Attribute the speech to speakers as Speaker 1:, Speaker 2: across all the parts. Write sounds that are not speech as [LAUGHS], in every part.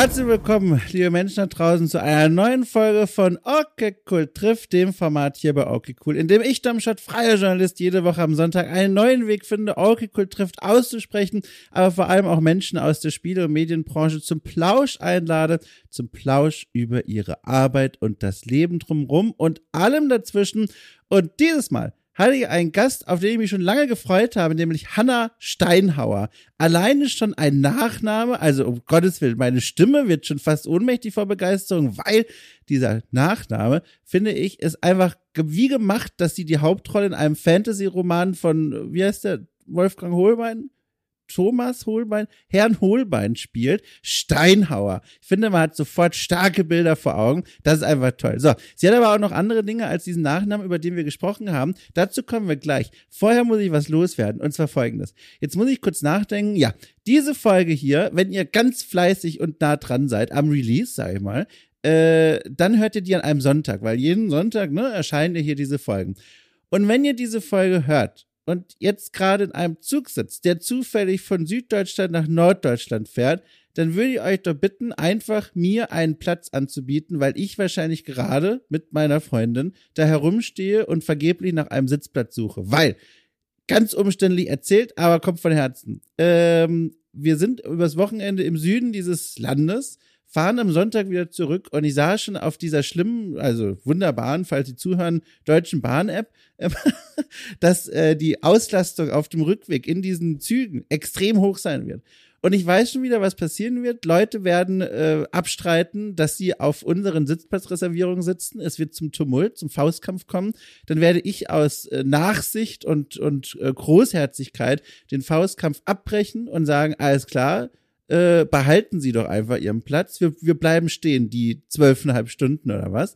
Speaker 1: Herzlich willkommen, liebe Menschen da draußen, zu einer neuen Folge von Okay Cool trifft, dem Format hier bei Okay Cool, in dem ich, Domschott, freier Journalist, jede Woche am Sonntag einen neuen Weg finde, Okay Cool trifft auszusprechen, aber vor allem auch Menschen aus der Spiele- und Medienbranche zum Plausch einlade, zum Plausch über ihre Arbeit und das Leben drumherum und allem dazwischen. Und dieses Mal hatte ich einen Gast, auf den ich mich schon lange gefreut habe, nämlich Hanna Steinhauer. Alleine schon ein Nachname, also um Gottes Willen, meine Stimme wird schon fast ohnmächtig vor Begeisterung, weil dieser Nachname, finde ich, ist einfach wie gemacht, dass sie die Hauptrolle in einem Fantasy-Roman von, wie heißt der, Wolfgang Hohlbein? Thomas Holbein, Herrn Holbein spielt, Steinhauer. Ich finde, man hat sofort starke Bilder vor Augen. Das ist einfach toll. So, sie hat aber auch noch andere Dinge als diesen Nachnamen, über den wir gesprochen haben. Dazu kommen wir gleich. Vorher muss ich was loswerden, und zwar folgendes. Jetzt muss ich kurz nachdenken. Ja, diese Folge hier, wenn ihr ganz fleißig und nah dran seid am Release, sag ich mal, äh, dann hört ihr die an einem Sonntag, weil jeden Sonntag ne, erscheinen ja hier diese Folgen. Und wenn ihr diese Folge hört und jetzt gerade in einem Zug sitzt, der zufällig von Süddeutschland nach Norddeutschland fährt, dann würde ich euch doch bitten, einfach mir einen Platz anzubieten, weil ich wahrscheinlich gerade mit meiner Freundin da herumstehe und vergeblich nach einem Sitzplatz suche. Weil, ganz umständlich erzählt, aber kommt von Herzen. Ähm, wir sind übers Wochenende im Süden dieses Landes fahren am Sonntag wieder zurück und ich sah schon auf dieser schlimmen, also wunderbaren, falls Sie zuhören, deutschen Bahn-App, [LAUGHS] dass äh, die Auslastung auf dem Rückweg in diesen Zügen extrem hoch sein wird. Und ich weiß schon wieder, was passieren wird. Leute werden äh, abstreiten, dass sie auf unseren Sitzplatzreservierungen sitzen. Es wird zum Tumult, zum Faustkampf kommen. Dann werde ich aus äh, Nachsicht und, und äh, Großherzigkeit den Faustkampf abbrechen und sagen, alles klar, äh, behalten Sie doch einfach Ihren Platz. Wir, wir bleiben stehen, die zwölfeinhalb Stunden oder was.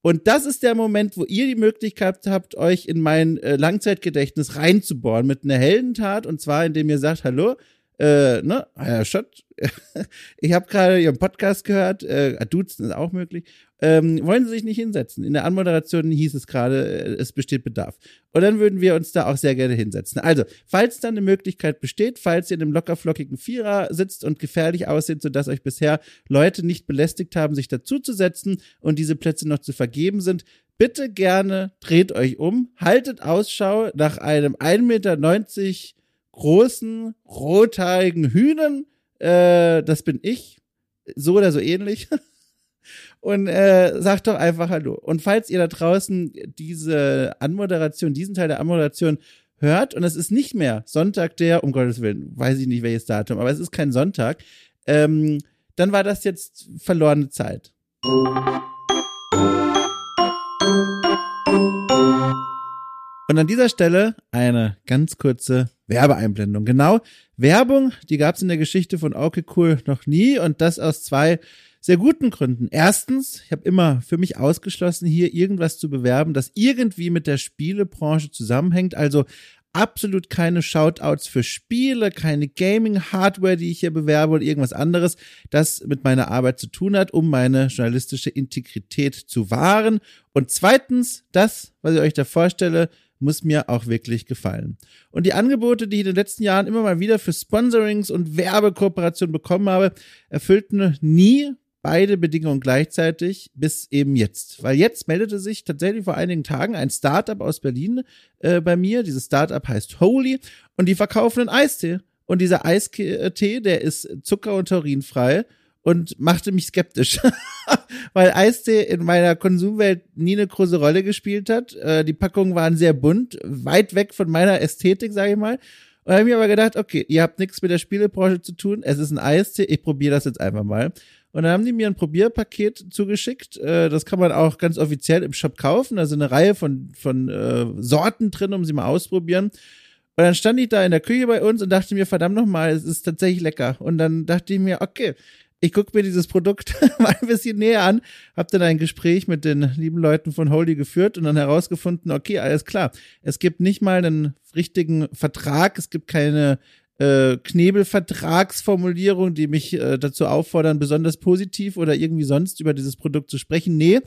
Speaker 1: Und das ist der Moment, wo ihr die Möglichkeit habt, euch in mein äh, Langzeitgedächtnis reinzubohren mit einer Heldentat. Und zwar, indem ihr sagt, hallo, äh, ne, Herr Schott, [LAUGHS] ich habe gerade Ihren Podcast gehört, äh, duzen ist auch möglich. Ähm, wollen Sie sich nicht hinsetzen? In der Anmoderation hieß es gerade, äh, es besteht Bedarf. Und dann würden wir uns da auch sehr gerne hinsetzen. Also, falls dann eine Möglichkeit besteht, falls ihr in einem lockerflockigen Vierer sitzt und gefährlich aussieht, sodass euch bisher Leute nicht belästigt haben, sich dazuzusetzen und diese Plätze noch zu vergeben sind, bitte gerne dreht euch um, haltet Ausschau nach einem 1,90 Meter großen, rothaarigen Hühnen. Äh, das bin ich. So oder so ähnlich. [LAUGHS] und äh, sagt doch einfach Hallo. Und falls ihr da draußen diese Anmoderation, diesen Teil der Anmoderation hört, und es ist nicht mehr Sonntag der, um Gottes Willen, weiß ich nicht welches Datum, aber es ist kein Sonntag, ähm, dann war das jetzt verlorene Zeit. Und an dieser Stelle eine ganz kurze Werbeeinblendung. Genau, Werbung, die gab es in der Geschichte von Okay Cool noch nie und das aus zwei sehr guten Gründen. Erstens, ich habe immer für mich ausgeschlossen, hier irgendwas zu bewerben, das irgendwie mit der Spielebranche zusammenhängt. Also absolut keine Shoutouts für Spiele, keine Gaming-Hardware, die ich hier bewerbe oder irgendwas anderes, das mit meiner Arbeit zu tun hat, um meine journalistische Integrität zu wahren. Und zweitens, das, was ich euch da vorstelle, muss mir auch wirklich gefallen. Und die Angebote, die ich in den letzten Jahren immer mal wieder für Sponsorings und Werbekooperationen bekommen habe, erfüllten nie beide Bedingungen gleichzeitig bis eben jetzt. Weil jetzt meldete sich tatsächlich vor einigen Tagen ein Startup aus Berlin äh, bei mir. Dieses Startup heißt Holy und die verkaufen einen Eistee. Und dieser Eistee, der ist zucker- und taurinfrei und machte mich skeptisch, [LAUGHS] weil Eistee in meiner Konsumwelt nie eine große Rolle gespielt hat. Äh, die Packungen waren sehr bunt, weit weg von meiner Ästhetik, sage ich mal. Und habe mir aber gedacht, okay, ihr habt nichts mit der Spielebranche zu tun, es ist ein Eistee, ich probiere das jetzt einfach mal. Und dann haben die mir ein Probierpaket zugeschickt. Äh, das kann man auch ganz offiziell im Shop kaufen. Da sind eine Reihe von, von äh, Sorten drin, um sie mal ausprobieren. Und dann stand ich da in der Küche bei uns und dachte mir, verdammt nochmal, es ist tatsächlich lecker. Und dann dachte ich mir, okay, ich gucke mir dieses Produkt [LAUGHS] mal ein bisschen näher an, habe dann ein Gespräch mit den lieben Leuten von Holy geführt und dann herausgefunden, okay, alles klar, es gibt nicht mal einen richtigen Vertrag, es gibt keine äh, Knebelvertragsformulierung, die mich äh, dazu auffordern, besonders positiv oder irgendwie sonst über dieses Produkt zu sprechen. Nee,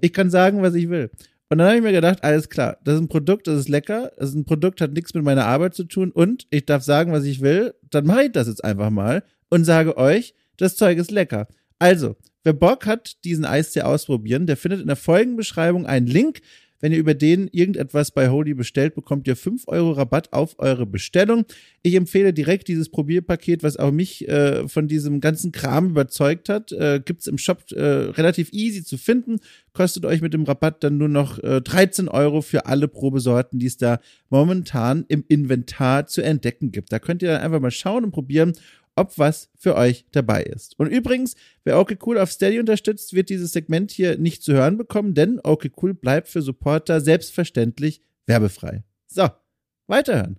Speaker 1: ich kann sagen, was ich will. Und dann habe ich mir gedacht, alles klar, das ist ein Produkt, das ist lecker, das ist ein Produkt, hat nichts mit meiner Arbeit zu tun und ich darf sagen, was ich will, dann mache ich das jetzt einfach mal und sage euch, das Zeug ist lecker. Also, wer Bock hat, diesen Eistee ausprobieren, der findet in der Folgenbeschreibung einen Link. Wenn ihr über den irgendetwas bei Holy bestellt, bekommt ihr 5 Euro Rabatt auf eure Bestellung. Ich empfehle direkt dieses Probierpaket, was auch mich äh, von diesem ganzen Kram überzeugt hat. Äh, gibt's im Shop äh, relativ easy zu finden. Kostet euch mit dem Rabatt dann nur noch äh, 13 Euro für alle Probesorten, die es da momentan im Inventar zu entdecken gibt. Da könnt ihr dann einfach mal schauen und probieren, ob was für euch dabei ist. Und übrigens, wer okay cool auf Steady unterstützt, wird dieses Segment hier nicht zu hören bekommen, denn okay cool bleibt für Supporter selbstverständlich werbefrei. So, weiterhören.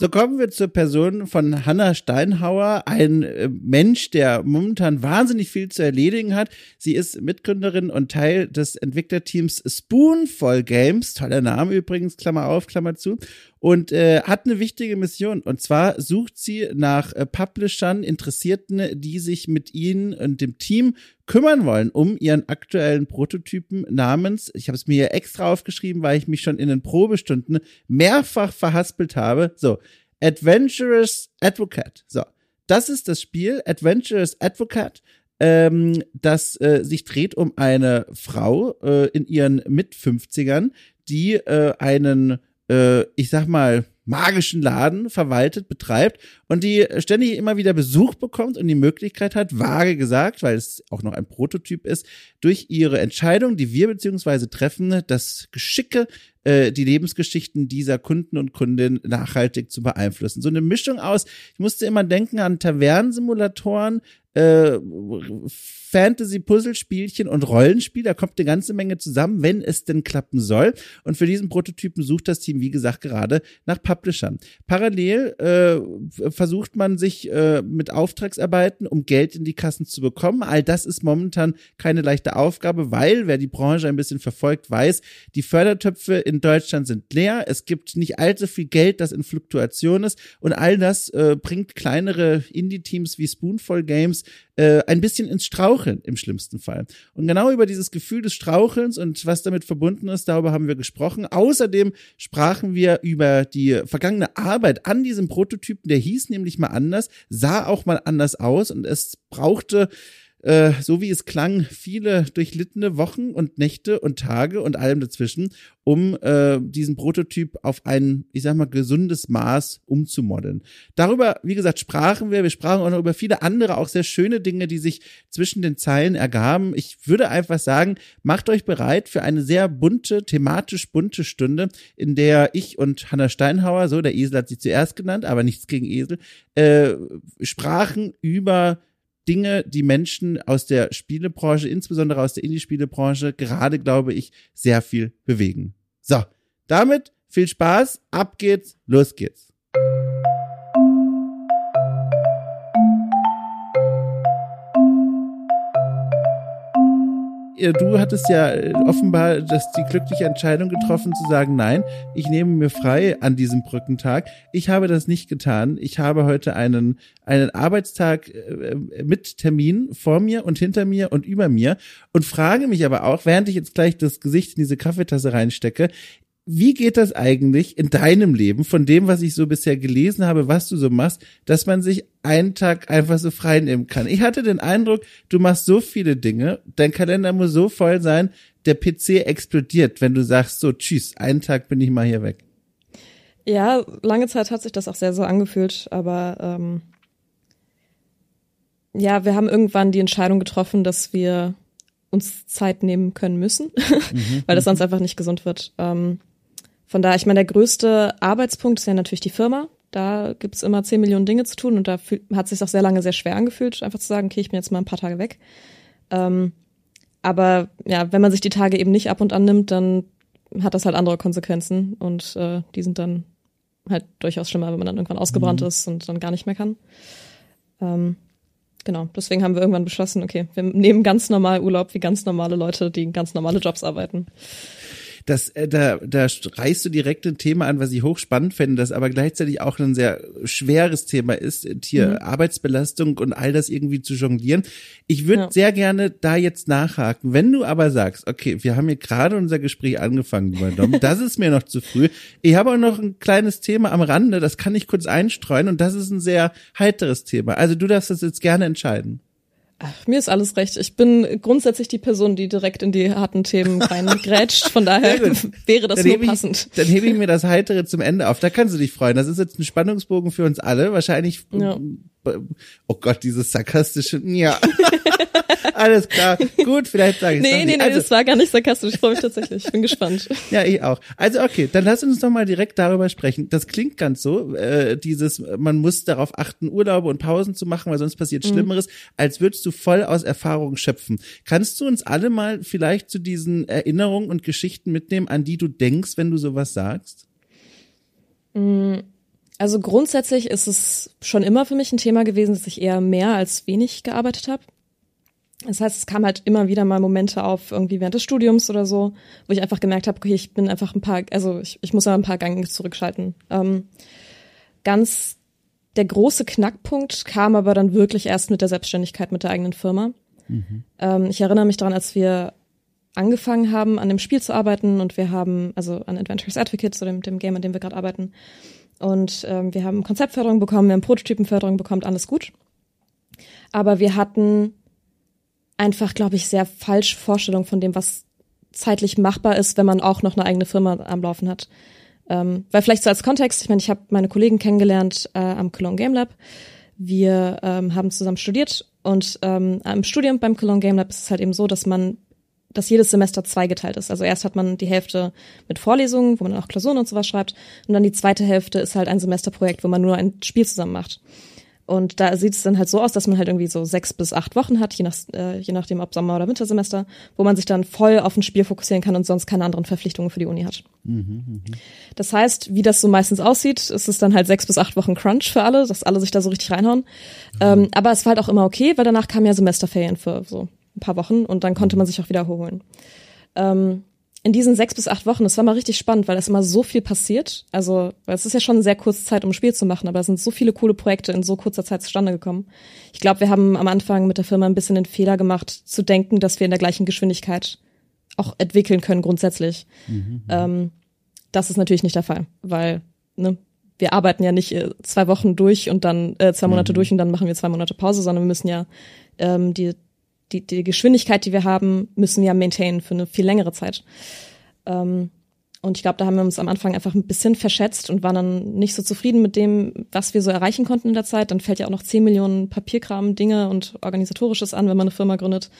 Speaker 1: So kommen wir zur Person von Hannah Steinhauer, ein äh, Mensch, der momentan wahnsinnig viel zu erledigen hat. Sie ist Mitgründerin und Teil des Entwicklerteams Spoonful Games, toller Name übrigens, Klammer auf, Klammer zu, und äh, hat eine wichtige Mission. Und zwar sucht sie nach äh, Publishern, Interessierten, die sich mit ihnen und dem Team kümmern wollen um ihren aktuellen Prototypen namens, ich habe es mir extra aufgeschrieben, weil ich mich schon in den Probestunden mehrfach verhaspelt habe. So, Adventurous Advocate. So, das ist das Spiel Adventurous Advocate ähm, das äh, sich dreht um eine Frau äh, in ihren Mit-50ern, die äh, einen äh, ich sag mal, magischen Laden verwaltet, betreibt und die ständig immer wieder Besuch bekommt und die Möglichkeit hat, vage gesagt, weil es auch noch ein Prototyp ist, durch ihre Entscheidung, die wir beziehungsweise treffen, das Geschicke, äh, die Lebensgeschichten dieser Kunden und Kundinnen nachhaltig zu beeinflussen. So eine Mischung aus, ich musste immer denken an Tavernensimulatoren, äh, Fantasy-Puzzlespielchen und Rollenspiel. Da kommt eine ganze Menge zusammen, wenn es denn klappen soll. Und für diesen Prototypen sucht das Team, wie gesagt, gerade nach Publishern. Parallel äh, versucht man sich äh, mit Auftragsarbeiten, um Geld in die Kassen zu bekommen. All das ist momentan keine leichte Aufgabe, weil, wer die Branche ein bisschen verfolgt, weiß, die Fördertöpfe in Deutschland sind leer. Es gibt nicht allzu viel Geld, das in Fluktuation ist. Und all das äh, bringt kleinere Indie-Teams wie Spoonful Games äh, ein bisschen ins Straucheln im schlimmsten Fall. Und genau über dieses Gefühl des Strauchelns und was damit verbunden ist, darüber haben wir gesprochen. Außerdem sprachen wir über die vergangene Arbeit an diesem Prototypen, der hieß nämlich mal anders, sah auch mal anders aus und es brauchte äh, so wie es klang, viele durchlittene Wochen und Nächte und Tage und allem dazwischen, um äh, diesen Prototyp auf ein, ich sag mal, gesundes Maß umzumodeln. Darüber, wie gesagt, sprachen wir. Wir sprachen auch noch über viele andere, auch sehr schöne Dinge, die sich zwischen den Zeilen ergaben. Ich würde einfach sagen, macht euch bereit für eine sehr bunte, thematisch bunte Stunde, in der ich und Hanna Steinhauer, so der Esel hat sie zuerst genannt, aber nichts gegen Esel, äh, sprachen über Dinge, die Menschen aus der Spielebranche, insbesondere aus der Indie-Spielebranche, gerade, glaube ich, sehr viel bewegen. So, damit viel Spaß, ab geht's, los geht's. Du hattest ja äh, offenbar das, die glückliche Entscheidung getroffen zu sagen, nein, ich nehme mir frei an diesem Brückentag. Ich habe das nicht getan. Ich habe heute einen, einen Arbeitstag äh, mit Termin vor mir und hinter mir und über mir und frage mich aber auch, während ich jetzt gleich das Gesicht in diese Kaffeetasse reinstecke, wie geht das eigentlich in deinem Leben, von dem, was ich so bisher gelesen habe, was du so machst, dass man sich einen Tag einfach so frei nehmen kann? Ich hatte den Eindruck, du machst so viele Dinge, dein Kalender muss so voll sein, der PC explodiert, wenn du sagst, so, tschüss, einen Tag bin ich mal hier weg.
Speaker 2: Ja, lange Zeit hat sich das auch sehr so angefühlt, aber ähm, ja, wir haben irgendwann die Entscheidung getroffen, dass wir uns Zeit nehmen können müssen, [LAUGHS] mhm. weil das sonst einfach nicht gesund wird. Ähm, von daher, ich meine, der größte Arbeitspunkt ist ja natürlich die Firma. Da gibt's immer zehn Millionen Dinge zu tun und da hat es sich auch sehr lange sehr schwer angefühlt, einfach zu sagen, okay, ich bin jetzt mal ein paar Tage weg. Ähm, aber ja, wenn man sich die Tage eben nicht ab und an nimmt, dann hat das halt andere Konsequenzen und äh, die sind dann halt durchaus schlimmer, wenn man dann irgendwann ausgebrannt mhm. ist und dann gar nicht mehr kann. Ähm, genau, deswegen haben wir irgendwann beschlossen, okay, wir nehmen ganz normal Urlaub wie ganz normale Leute, die ganz normale Jobs arbeiten.
Speaker 1: Das, äh, da, da reißt du direkt ein Thema an, was ich hochspannend fände, das aber gleichzeitig auch ein sehr schweres Thema ist, hier mhm. Arbeitsbelastung und all das irgendwie zu jonglieren. Ich würde ja. sehr gerne da jetzt nachhaken. Wenn du aber sagst, okay, wir haben hier gerade unser Gespräch angefangen, lieber Dom, [LAUGHS] das ist mir noch zu früh. Ich habe auch noch ein kleines Thema am Rande, das kann ich kurz einstreuen und das ist ein sehr heiteres Thema. Also du darfst das jetzt gerne entscheiden.
Speaker 2: Ach, mir ist alles recht. Ich bin grundsätzlich die Person, die direkt in die harten Themen [LAUGHS] reingrätscht. Von daher [LAUGHS] wäre das dann nur passend.
Speaker 1: Ich, dann hebe ich mir das Heitere zum Ende auf. Da kannst du dich freuen. Das ist jetzt ein Spannungsbogen für uns alle. Wahrscheinlich ja oh Gott, dieses sarkastische, ja. [LAUGHS] Alles klar. Gut, vielleicht sage ich
Speaker 2: es Nee, nee, nee, also, das war gar nicht sarkastisch. Ich freue mich tatsächlich. Ich bin gespannt. [LAUGHS]
Speaker 1: Ja, ich auch. Also okay, dann lass uns doch mal direkt darüber sprechen. Das klingt ganz so, äh, dieses, man muss darauf achten, Urlaube und Pausen zu machen, weil sonst passiert mhm. Schlimmeres, als würdest du voll aus Erfahrung schöpfen. Kannst du uns alle mal vielleicht zu diesen Erinnerungen und Geschichten mitnehmen, an die du denkst, wenn du sowas sagst?
Speaker 2: Mhm. Also grundsätzlich ist es schon immer für mich ein Thema gewesen, dass ich eher mehr als wenig gearbeitet habe. Das heißt, es kam halt immer wieder mal Momente auf, irgendwie während des Studiums oder so, wo ich einfach gemerkt habe, okay, ich bin einfach ein paar, also ich, ich muss mal ein paar Gänge zurückschalten. Ähm, ganz der große Knackpunkt kam aber dann wirklich erst mit der Selbstständigkeit mit der eigenen Firma. Mhm. Ähm, ich erinnere mich daran, als wir angefangen haben, an dem Spiel zu arbeiten und wir haben, also an Adventures Advocate, so dem, dem Game, an dem wir gerade arbeiten, und ähm, wir haben Konzeptförderung bekommen, wir haben Prototypenförderung bekommen, alles gut. Aber wir hatten einfach, glaube ich, sehr falsche Vorstellungen von dem, was zeitlich machbar ist, wenn man auch noch eine eigene Firma am Laufen hat. Ähm, weil vielleicht so als Kontext, ich meine, ich habe meine Kollegen kennengelernt äh, am Cologne Game Lab. Wir ähm, haben zusammen studiert und ähm, im Studium beim Cologne Game Lab ist es halt eben so, dass man dass jedes Semester zweigeteilt ist. Also erst hat man die Hälfte mit Vorlesungen, wo man auch Klausuren und sowas schreibt, und dann die zweite Hälfte ist halt ein Semesterprojekt, wo man nur ein Spiel zusammen macht. Und da sieht es dann halt so aus, dass man halt irgendwie so sechs bis acht Wochen hat, je, nach, äh, je nachdem ob Sommer- oder Wintersemester, wo man sich dann voll auf ein Spiel fokussieren kann und sonst keine anderen Verpflichtungen für die Uni hat. Mhm, mh. Das heißt, wie das so meistens aussieht, ist es dann halt sechs bis acht Wochen Crunch für alle, dass alle sich da so richtig reinhauen. Mhm. Ähm, aber es war halt auch immer okay, weil danach kamen ja Semesterferien für so ein paar Wochen und dann konnte man sich auch wiederholen. Ähm, in diesen sechs bis acht Wochen, das war mal richtig spannend, weil es immer so viel passiert. Also, es ist ja schon eine sehr kurze Zeit, um ein Spiel zu machen, aber es sind so viele coole Projekte in so kurzer Zeit zustande gekommen. Ich glaube, wir haben am Anfang mit der Firma ein bisschen den Fehler gemacht, zu denken, dass wir in der gleichen Geschwindigkeit auch entwickeln können grundsätzlich. Mhm. Ähm, das ist natürlich nicht der Fall, weil ne, wir arbeiten ja nicht äh, zwei Wochen durch und dann äh, zwei Monate mhm. durch und dann machen wir zwei Monate Pause, sondern wir müssen ja ähm, die die, die Geschwindigkeit, die wir haben, müssen wir maintainen für eine viel längere Zeit. Ähm, und ich glaube, da haben wir uns am Anfang einfach ein bisschen verschätzt und waren dann nicht so zufrieden mit dem, was wir so erreichen konnten in der Zeit. Dann fällt ja auch noch 10 Millionen Papierkram, Dinge und organisatorisches an, wenn man eine Firma gründet.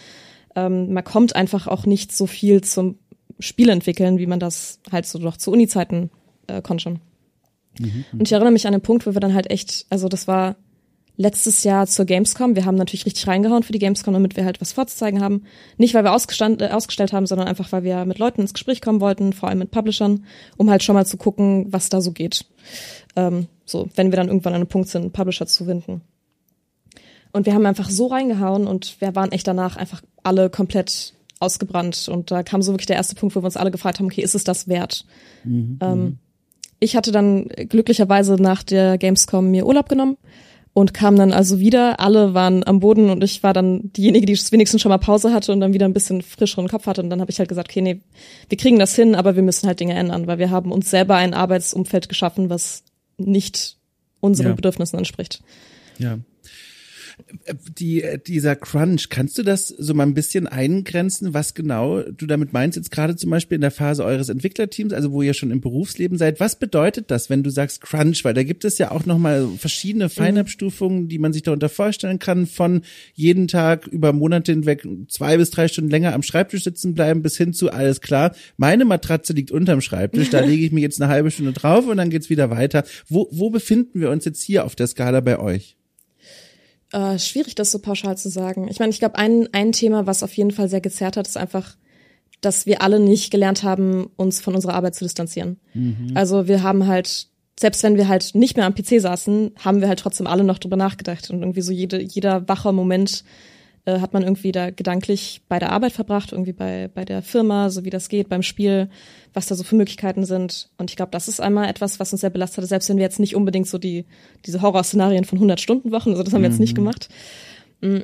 Speaker 2: Ähm, man kommt einfach auch nicht so viel zum Spiel entwickeln, wie man das halt so doch zu Uni-Zeiten äh, konnte schon. Mhm, und ich erinnere mich an den Punkt, wo wir dann halt echt, also das war letztes Jahr zur Gamescom. Wir haben natürlich richtig reingehauen für die Gamescom, damit wir halt was vorzuzeigen haben. Nicht, weil wir ausgestand, äh, ausgestellt haben, sondern einfach, weil wir mit Leuten ins Gespräch kommen wollten, vor allem mit Publishern, um halt schon mal zu gucken, was da so geht. Ähm, so, wenn wir dann irgendwann an einem Punkt sind, Publisher zu finden. Und wir haben einfach so reingehauen und wir waren echt danach einfach alle komplett ausgebrannt. Und da kam so wirklich der erste Punkt, wo wir uns alle gefragt haben, okay, ist es das wert? Mhm, ähm, mhm. ich hatte dann glücklicherweise nach der Gamescom mir Urlaub genommen und kam dann also wieder. Alle waren am Boden und ich war dann diejenige, die wenigstens schon mal Pause hatte und dann wieder ein bisschen frischeren Kopf hatte. Und dann habe ich halt gesagt, okay, nee, wir kriegen das hin, aber wir müssen halt Dinge ändern, weil wir haben uns selber ein Arbeitsumfeld geschaffen, was nicht unseren ja. Bedürfnissen entspricht.
Speaker 1: Ja die, dieser Crunch, kannst du das so mal ein bisschen eingrenzen, was genau du damit meinst, jetzt gerade zum Beispiel in der Phase eures Entwicklerteams, also wo ihr schon im Berufsleben seid, was bedeutet das, wenn du sagst Crunch? Weil da gibt es ja auch nochmal verschiedene mhm. Feinabstufungen, die man sich darunter vorstellen kann, von jeden Tag über Monate hinweg zwei bis drei Stunden länger am Schreibtisch sitzen bleiben, bis hin zu alles klar, meine Matratze liegt unterm Schreibtisch, da [LAUGHS] lege ich mich jetzt eine halbe Stunde drauf und dann geht's wieder weiter. Wo, wo befinden wir uns jetzt hier auf der Skala bei euch?
Speaker 2: Äh, schwierig, das so pauschal zu sagen. Ich meine, ich glaube, ein, ein Thema, was auf jeden Fall sehr gezerrt hat, ist einfach, dass wir alle nicht gelernt haben, uns von unserer Arbeit zu distanzieren. Mhm. Also wir haben halt, selbst wenn wir halt nicht mehr am PC saßen, haben wir halt trotzdem alle noch drüber nachgedacht und irgendwie so jede, jeder wacher Moment äh, hat man irgendwie da gedanklich bei der Arbeit verbracht, irgendwie bei, bei der Firma, so wie das geht, beim Spiel, was da so für Möglichkeiten sind. Und ich glaube, das ist einmal etwas, was uns sehr belastet hat, selbst wenn wir jetzt nicht unbedingt so die, diese Horrorszenarien von 100-Stunden-Wochen, also das haben wir jetzt nicht mhm. gemacht. Mm.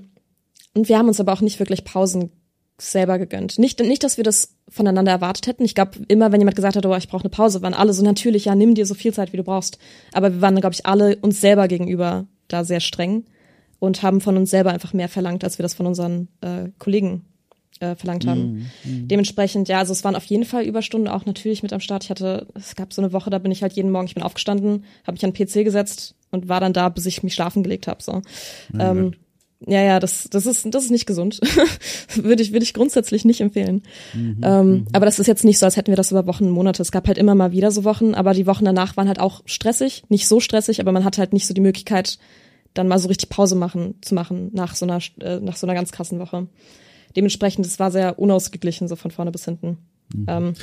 Speaker 2: Und wir haben uns aber auch nicht wirklich Pausen selber gegönnt. Nicht, nicht, dass wir das voneinander erwartet hätten. Ich glaube, immer wenn jemand gesagt hat, oh, ich brauche eine Pause, waren alle so natürlich, ja, nimm dir so viel Zeit, wie du brauchst. Aber wir waren, glaube ich, alle uns selber gegenüber da sehr streng und haben von uns selber einfach mehr verlangt, als wir das von unseren äh, Kollegen äh, verlangt haben. Mm, mm. Dementsprechend, ja, also es waren auf jeden Fall Überstunden auch natürlich mit am Start. Ich hatte, es gab so eine Woche, da bin ich halt jeden Morgen, ich bin aufgestanden, habe mich an den PC gesetzt und war dann da, bis ich mich schlafen gelegt habe. So. ähm, ja, ja, das, das ist, das ist nicht gesund. [LAUGHS] würde ich, würde ich grundsätzlich nicht empfehlen. Mhm, ähm, mhm. aber das ist jetzt nicht so, als hätten wir das über Wochen, Monate. Es gab halt immer mal wieder so Wochen, aber die Wochen danach waren halt auch stressig, nicht so stressig, aber man hat halt nicht so die Möglichkeit, dann mal so richtig Pause machen, zu machen nach so einer, äh, nach so einer ganz krassen Woche. Dementsprechend, es war sehr unausgeglichen, so von vorne bis hinten. Mhm. Ähm,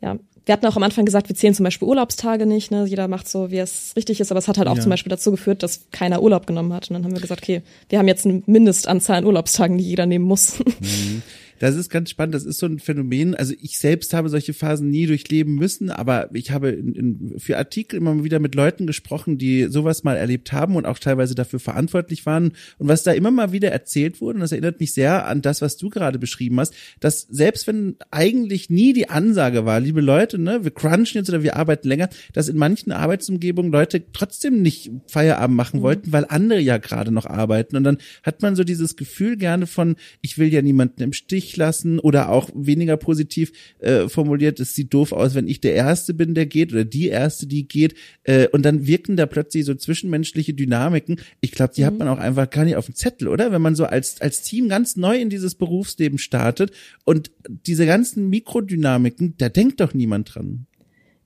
Speaker 2: ja, wir hatten auch am Anfang gesagt, wir zählen zum Beispiel Urlaubstage nicht. Ne? Jeder macht so, wie es richtig ist, aber es hat halt auch ja. zum Beispiel dazu geführt, dass keiner Urlaub genommen hat. Und dann haben wir gesagt, okay, wir haben jetzt eine Mindestanzahl an Urlaubstagen, die jeder nehmen muss. Mhm. [LAUGHS]
Speaker 1: Das ist ganz spannend. Das ist so ein Phänomen. Also ich selbst habe solche Phasen nie durchleben müssen, aber ich habe in, in, für Artikel immer mal wieder mit Leuten gesprochen, die sowas mal erlebt haben und auch teilweise dafür verantwortlich waren. Und was da immer mal wieder erzählt wurde, und das erinnert mich sehr an das, was du gerade beschrieben hast, dass selbst wenn eigentlich nie die Ansage war, liebe Leute, ne, wir crunchen jetzt oder wir arbeiten länger, dass in manchen Arbeitsumgebungen Leute trotzdem nicht Feierabend machen mhm. wollten, weil andere ja gerade noch arbeiten. Und dann hat man so dieses Gefühl gerne von, ich will ja niemanden im Stich Lassen oder auch weniger positiv äh, formuliert, es sieht doof aus, wenn ich der Erste bin, der geht oder die Erste, die geht. Äh, und dann wirken da plötzlich so zwischenmenschliche Dynamiken. Ich glaube, die mhm. hat man auch einfach gar nicht auf dem Zettel, oder? Wenn man so als, als Team ganz neu in dieses Berufsleben startet und diese ganzen Mikrodynamiken, da denkt doch niemand dran.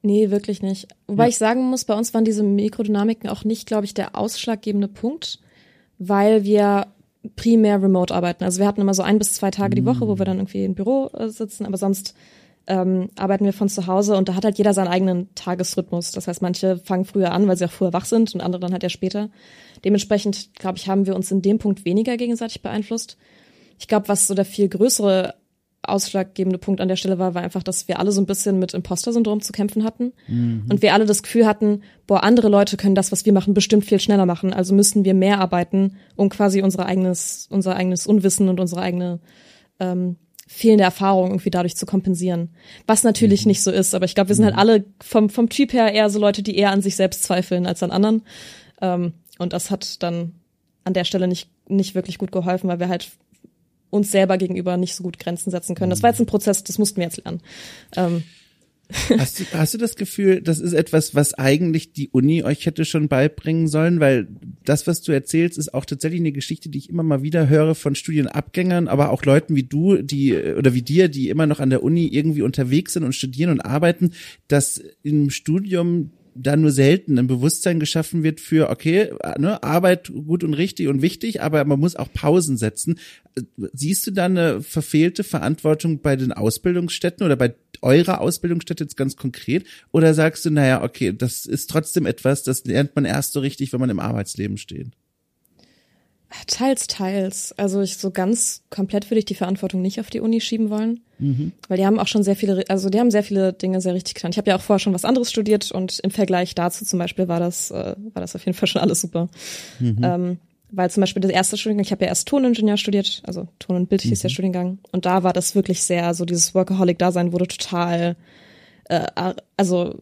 Speaker 2: Nee, wirklich nicht. Wobei ja. ich sagen muss, bei uns waren diese Mikrodynamiken auch nicht, glaube ich, der ausschlaggebende Punkt, weil wir primär remote arbeiten. Also wir hatten immer so ein bis zwei Tage die Woche, wo wir dann irgendwie im Büro äh, sitzen, aber sonst ähm, arbeiten wir von zu Hause und da hat halt jeder seinen eigenen Tagesrhythmus. Das heißt, manche fangen früher an, weil sie auch früher wach sind und andere dann halt ja später. Dementsprechend, glaube ich, haben wir uns in dem Punkt weniger gegenseitig beeinflusst. Ich glaube, was so der viel größere ausschlaggebende Punkt an der Stelle war, war einfach, dass wir alle so ein bisschen mit Imposter-Syndrom zu kämpfen hatten. Mhm. Und wir alle das Gefühl hatten, boah, andere Leute können das, was wir machen, bestimmt viel schneller machen. Also müssen wir mehr arbeiten, um quasi unser eigenes, unser eigenes Unwissen und unsere eigene ähm, fehlende Erfahrung irgendwie dadurch zu kompensieren. Was natürlich mhm. nicht so ist, aber ich glaube, wir sind halt mhm. alle vom, vom Typ her eher so Leute, die eher an sich selbst zweifeln als an anderen. Ähm, und das hat dann an der Stelle nicht, nicht wirklich gut geholfen, weil wir halt uns selber gegenüber nicht so gut Grenzen setzen können. Das war jetzt ein Prozess, das mussten wir jetzt lernen. Ähm. [LAUGHS]
Speaker 1: Hast du, hast du das Gefühl, das ist etwas, was eigentlich die Uni euch hätte schon beibringen sollen? Weil das, was du erzählst, ist auch tatsächlich eine Geschichte, die ich immer mal wieder höre von Studienabgängern, aber auch Leuten wie du, die oder wie dir, die immer noch an der Uni irgendwie unterwegs sind und studieren und arbeiten, dass im Studium da nur selten ein Bewusstsein geschaffen wird für, okay, ne, Arbeit gut und richtig und wichtig, aber man muss auch Pausen setzen. Siehst du da eine verfehlte Verantwortung bei den Ausbildungsstätten oder bei eurer Ausbildungsstätte jetzt ganz konkret? Oder sagst du, naja, okay, das ist trotzdem etwas, das lernt man erst so richtig, wenn man im Arbeitsleben steht?
Speaker 2: Teils, teils. Also ich so ganz komplett würde ich die Verantwortung nicht auf die Uni schieben wollen, mhm. weil die haben auch schon sehr viele, also die haben sehr viele Dinge sehr richtig getan. Ich habe ja auch vorher schon was anderes studiert und im Vergleich dazu zum Beispiel war das, äh, war das auf jeden Fall schon alles super. Mhm. Ähm, weil zum Beispiel das erste Studiengang, ich habe ja erst Toningenieur studiert, also Ton und Bild hieß mhm. der Studiengang, und da war das wirklich sehr, so dieses Workaholic-Dasein wurde total, äh, also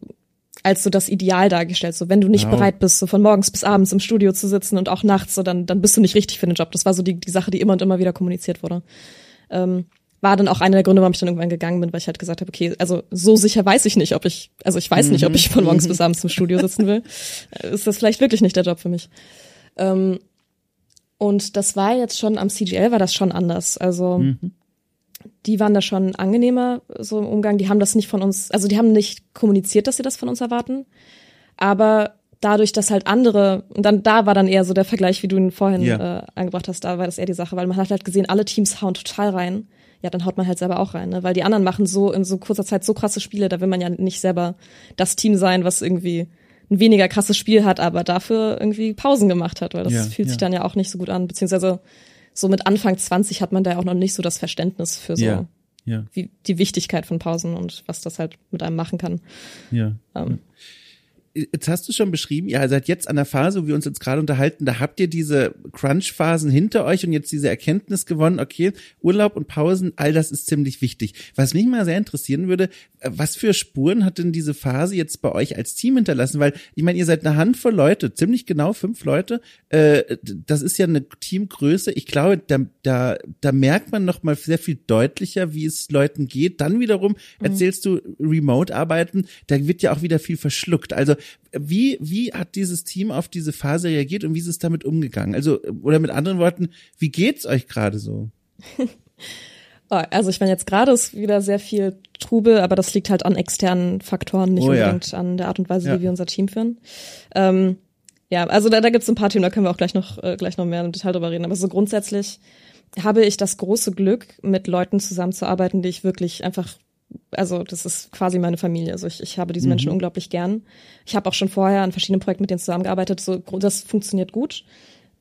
Speaker 2: als so das Ideal dargestellt. So, wenn du nicht ja. bereit bist, so von morgens bis abends im Studio zu sitzen und auch nachts, so dann, dann bist du nicht richtig für den Job. Das war so die, die Sache, die immer und immer wieder kommuniziert wurde. Ähm, war dann auch einer der Gründe, warum ich dann irgendwann gegangen bin, weil ich halt gesagt habe, okay, also so sicher weiß ich nicht, ob ich, also ich weiß mhm. nicht, ob ich von morgens mhm. bis abends im Studio sitzen will. [LAUGHS] Ist das vielleicht wirklich nicht der Job für mich? Ähm, und das war jetzt schon am CGL war das schon anders. Also mhm die waren da schon angenehmer so im Umgang. Die haben das nicht von uns, also die haben nicht kommuniziert, dass sie das von uns erwarten. Aber dadurch, dass halt andere, und dann da war dann eher so der Vergleich, wie du ihn vorhin ja. äh, angebracht hast, da war das eher die Sache, weil man hat halt gesehen, alle Teams hauen total rein. Ja, dann haut man halt selber auch rein, ne? Weil die anderen machen so in so kurzer Zeit so krasse Spiele, da will man ja nicht selber das Team sein, was irgendwie ein weniger krasses Spiel hat, aber dafür irgendwie Pausen gemacht hat, weil das ja, fühlt ja. sich dann ja auch nicht so gut an, beziehungsweise so mit Anfang 20 hat man da auch noch nicht so das Verständnis für so
Speaker 1: Ja. Ja.
Speaker 2: wie, die Wichtigkeit von Pausen und was das halt mit einem machen kann.
Speaker 1: Ja.
Speaker 2: Ähm,
Speaker 1: Jetzt hast du schon beschrieben, ihr seid jetzt an der Phase, wo wir uns jetzt gerade unterhalten, da habt ihr diese Crunch-Phasen hinter euch und jetzt diese Erkenntnis gewonnen, okay, Urlaub und Pausen, all das ist ziemlich wichtig. Was mich mal sehr interessieren würde, äh, was für Spuren hat denn diese Phase jetzt bei euch als Team hinterlassen? Weil ich meine, ihr seid eine Handvoll Leute, ziemlich genau fünf Leute. Äh, das ist ja eine Teamgröße. Ich glaube, da, da, da merkt man noch mal sehr viel deutlicher, wie es Leuten geht. Dann wiederum erzählst du Remote-Arbeiten, da wird ja auch wieder viel verschluckt. Also wie, wie hat dieses Team auf diese Phase reagiert und wie ist es damit umgegangen? Also, oder mit anderen Worten, wie geht's euch gerade so? [LAUGHS]
Speaker 2: Oh, Also ich meine, jetzt gerade ist wieder sehr viel Trubel, aber das liegt halt an externen Faktoren, nicht
Speaker 1: Oh ja.
Speaker 2: unbedingt an der Art und Weise,
Speaker 1: Ja.
Speaker 2: wie wir unser Team führen. Ähm, ja, also da, da gibt es ein paar Themen, da können wir auch gleich noch, äh, gleich noch mehr im Detail drüber reden. Aber so grundsätzlich habe ich das große Glück, mit Leuten zusammenzuarbeiten, die ich wirklich einfach, also das ist quasi meine Familie. Also ich, ich habe diese Menschen unglaublich gern. Ich habe auch schon vorher an verschiedenen Projekten mit denen zusammengearbeitet. So, das funktioniert gut.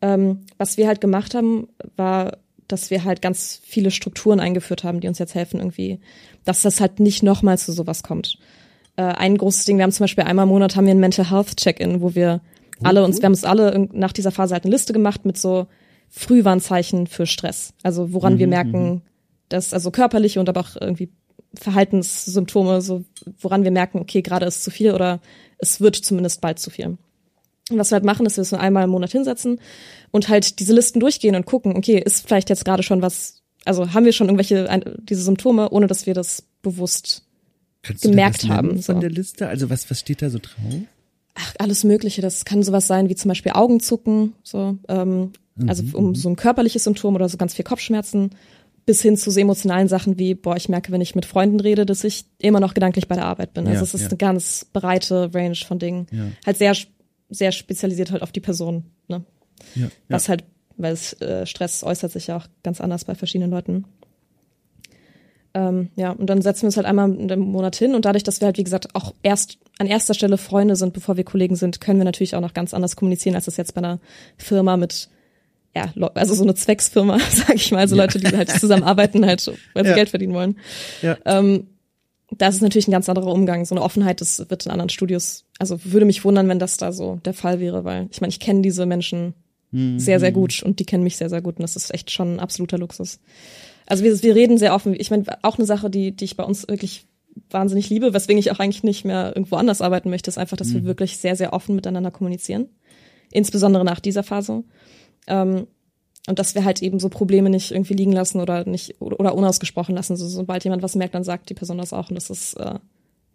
Speaker 2: Ähm, was wir halt gemacht haben, war, dass wir halt ganz viele Strukturen eingeführt haben, die uns jetzt helfen irgendwie, dass das halt nicht nochmal zu sowas kommt. Äh, ein großes Ding, wir haben zum Beispiel einmal im Monat haben wir ein Mental Health Check-in, wo wir alle uns, wir haben uns alle nach dieser Phase halt eine Liste gemacht mit so Frühwarnzeichen für Stress. Also woran wir merken, dass, also körperliche und aber auch irgendwie Verhaltenssymptome, so woran wir merken, okay, gerade ist zu viel oder es wird zumindest bald zu viel. Und was wir halt machen, ist, wir uns nur einmal im Monat hinsetzen und halt diese Listen durchgehen und gucken, okay, ist vielleicht jetzt gerade schon was, also haben wir schon irgendwelche, diese Symptome, ohne dass wir das bewusst,
Speaker 1: Kannst
Speaker 2: Gemerkt haben,
Speaker 1: von
Speaker 2: so.
Speaker 1: der Liste? Also was, was steht da so drauf?
Speaker 2: ach, alles Mögliche, das kann sowas sein wie zum Beispiel Augenzucken, so, ähm, also um so ein körperliches Symptom oder so ganz viel Kopfschmerzen, bis hin zu so emotionalen Sachen wie, boah, ich merke, wenn ich mit Freunden rede, dass ich immer noch gedanklich bei der Arbeit bin. Also
Speaker 1: Ja,
Speaker 2: es ist
Speaker 1: ja.
Speaker 2: eine ganz breite Range von Dingen.
Speaker 1: Ja.
Speaker 2: Halt sehr, sehr spezialisiert halt auf die Person, ne?
Speaker 1: Ja,
Speaker 2: Was halt, weil es, äh, Stress äußert sich ja auch ganz anders bei verschiedenen Leuten. Ähm, ja, und dann setzen wir uns halt einmal im Monat hin und dadurch, dass wir halt, wie gesagt, auch erst an erster Stelle Freunde sind, bevor wir Kollegen sind, können wir natürlich auch noch ganz anders kommunizieren, als das jetzt bei einer Firma mit, ja, also so eine Zwecksfirma, [LAUGHS] sag ich mal, also Leute, die halt zusammenarbeiten, halt, weil sie
Speaker 1: Ja.
Speaker 2: Geld verdienen wollen.
Speaker 1: Ja.
Speaker 2: Ähm, das ist natürlich ein ganz anderer Umgang. So eine Offenheit, das wird in anderen Studios, also würde mich wundern, wenn das da so der Fall wäre, weil ich meine, ich kenne diese Menschen sehr, sehr gut und die kennen mich sehr, sehr gut und das ist echt schon ein absoluter Luxus. Also wir, wir reden sehr offen. Ich meine, auch eine Sache, die, die ich bei uns wirklich wahnsinnig liebe, weswegen ich auch eigentlich nicht mehr irgendwo anders arbeiten möchte, ist einfach, dass wir wirklich sehr, sehr offen miteinander kommunizieren. Insbesondere nach dieser Phase. Ähm, und dass wir halt eben so Probleme nicht irgendwie liegen lassen oder nicht oder, unausgesprochen lassen. So, sobald jemand was merkt, dann sagt die Person das auch. Und das ist äh,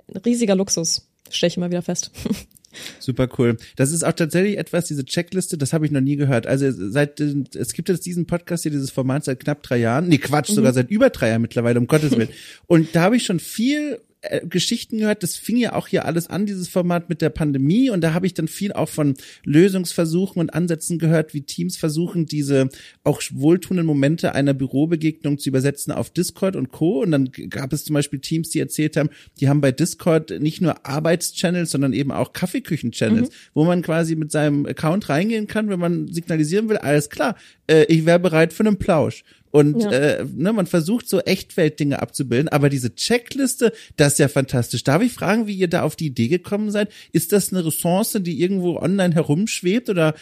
Speaker 2: ein riesiger Luxus, stelle ich immer wieder fest. [LAUGHS]
Speaker 1: Super cool. Das ist auch tatsächlich etwas, diese Checkliste, das habe ich noch nie gehört. Also seit es gibt jetzt diesen Podcast hier, dieses Format seit knapp drei Jahren. Nee, Quatsch, sogar seit über drei Jahren mittlerweile, um Gottes Willen. [LAUGHS] Und da habe ich schon viel äh, Geschichten gehört. Das fing ja auch hier alles an, dieses Format mit der Pandemie. Und da habe ich dann viel auch von Lösungsversuchen und Ansätzen gehört, wie Teams versuchen, diese auch wohltuenden Momente einer Bürobegegnung zu übersetzen auf Discord und Co. Und dann gab es zum Beispiel Teams, die erzählt haben, die haben bei Discord nicht nur Arbeitschannels, sondern eben auch Kaffeeküchen-Channels, wo man quasi mit seinem Account reingehen kann, wenn man signalisieren will, alles klar, äh, ich wäre bereit für einen Plausch. Und
Speaker 2: Ja.
Speaker 1: äh, ne, man versucht so Echtweltdinge abzubilden, aber diese Checkliste, das ist ja fantastisch. Darf ich fragen, wie ihr da auf die Idee gekommen seid? Ist das eine Ressource, die irgendwo online herumschwebt oder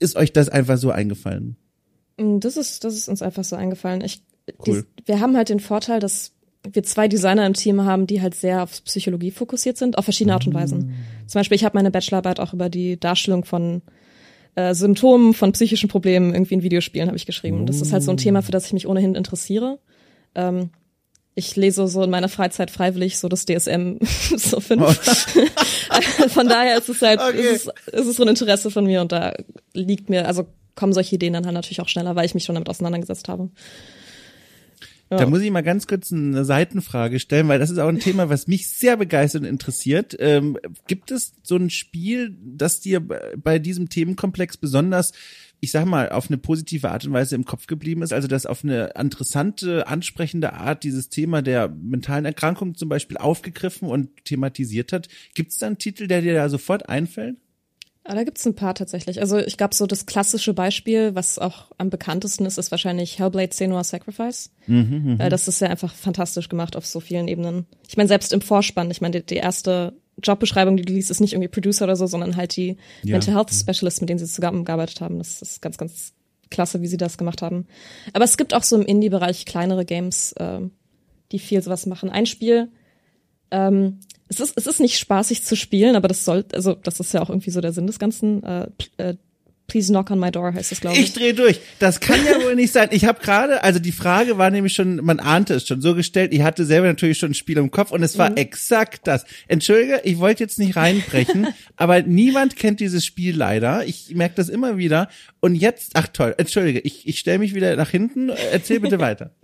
Speaker 1: ist euch das einfach so eingefallen?
Speaker 2: Mm, Das ist, das ist uns einfach so eingefallen. Ich,
Speaker 1: Cool.
Speaker 2: die, wir haben halt den Vorteil, dass wir zwei Designer im Team haben, die halt sehr auf Psychologie fokussiert sind, auf verschiedene Art und Weisen. Zum Beispiel, ich habe meine Bachelorarbeit auch über die Darstellung von äh, Symptomen von psychischen Problemen irgendwie in Videospielen habe ich geschrieben. Das ist halt so ein Thema, für das ich mich ohnehin interessiere. Ähm, ich lese so in meiner Freizeit freiwillig so das DSM [LAUGHS] so fünf. [LAUGHS] von daher ist es halt,
Speaker 1: Okay.
Speaker 2: ist es, ist es so ein Interesse von mir und da liegt mir, also kommen solche Ideen dann halt natürlich auch schneller, weil ich mich schon damit auseinandergesetzt habe.
Speaker 1: Da muss ich mal ganz kurz eine Seitenfrage stellen, weil das ist auch ein Thema, was mich sehr begeistert und interessiert. Ähm, gibt es so ein Spiel, das dir bei- bei diesem Themenkomplex besonders, ich sag mal, auf eine positive Art und Weise im Kopf geblieben ist? Also, dass auf eine interessante, ansprechende Art dieses Thema der mentalen Erkrankung zum Beispiel aufgegriffen und thematisiert hat? Gibt es da einen Titel, der dir da sofort einfällt?
Speaker 2: Ah, da gibt's ein paar tatsächlich. Also ich glaube, so das klassische Beispiel, was auch am bekanntesten ist, ist wahrscheinlich Hellblade Senua Sacrifice. Mhm, mh. Das ist ja einfach fantastisch gemacht auf so vielen Ebenen. Ich meine, selbst im Vorspann, ich meine, die, die erste Jobbeschreibung, die du liest, ist nicht irgendwie Producer oder so, sondern halt die ja. Mental Health Specialist, mit denen sie zusammengearbeitet haben. Das ist ganz, ganz klasse, wie sie das gemacht haben. Aber es gibt auch so im Indie-Bereich kleinere Games, äh, die viel sowas machen. Ein Spiel, ähm, es ist, es ist nicht spaßig zu spielen, aber das soll, also das ist ja auch irgendwie so der Sinn des Ganzen. Äh, äh, Please knock on my door heißt es, glaube ich.
Speaker 1: Ich drehe durch. Das kann ja wohl nicht sein. Ich habe gerade, also die Frage war nämlich schon, man ahnte es schon so gestellt. Ich hatte selber natürlich schon ein Spiel im Kopf und es war mhm. exakt das. Entschuldige, ich wollte jetzt nicht reinbrechen, [LAUGHS] aber niemand kennt dieses Spiel leider. Ich merke das immer wieder. Und jetzt, ach toll, entschuldige, ich, ich stelle mich wieder nach hinten. Erzähl bitte weiter. [LAUGHS]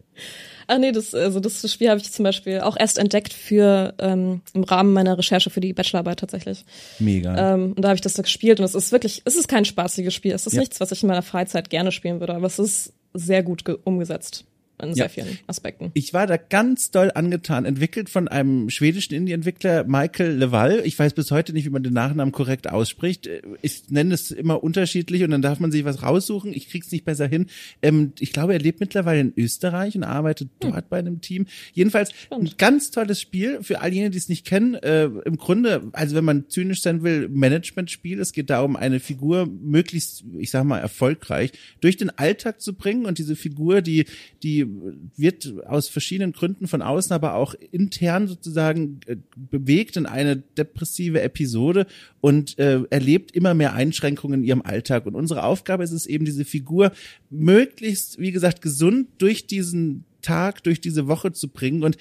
Speaker 2: Ach nee, das, also das Spiel habe ich zum Beispiel auch erst entdeckt für ähm, im Rahmen meiner Recherche für die Bachelorarbeit tatsächlich.
Speaker 1: Mega.
Speaker 2: Ähm, und da habe ich das da gespielt und es ist wirklich, es ist kein spaßiges Spiel. Es ist ja. nichts, was ich in meiner Freizeit gerne spielen würde, aber es ist sehr gut umgesetzt in sehr vielen Aspekten.
Speaker 1: Ich war da ganz doll angetan, entwickelt von einem schwedischen Indie-Entwickler Michael Leval. Ich weiß bis heute nicht, wie man den Nachnamen korrekt ausspricht. Ich nenne es immer unterschiedlich und dann darf man sich was raussuchen. Ich krieg's nicht besser hin. Ähm, ich glaube, er lebt mittlerweile in Österreich und arbeitet hm. dort bei einem Team. Jedenfalls Spannend. ein ganz tolles Spiel für all jene, die es nicht kennen. Äh, Im Grunde, also wenn man zynisch sein will, Management-Spiel. Es geht darum, eine Figur möglichst, ich sag mal, erfolgreich durch den Alltag zu bringen und diese Figur, die, die wird aus verschiedenen Gründen von außen, aber auch intern sozusagen äh, bewegt in eine depressive Episode und äh, erlebt immer mehr Einschränkungen in ihrem Alltag. Und unsere Aufgabe ist es eben, diese Figur möglichst, wie gesagt, gesund durch diesen Tag, durch diese Woche zu bringen. Und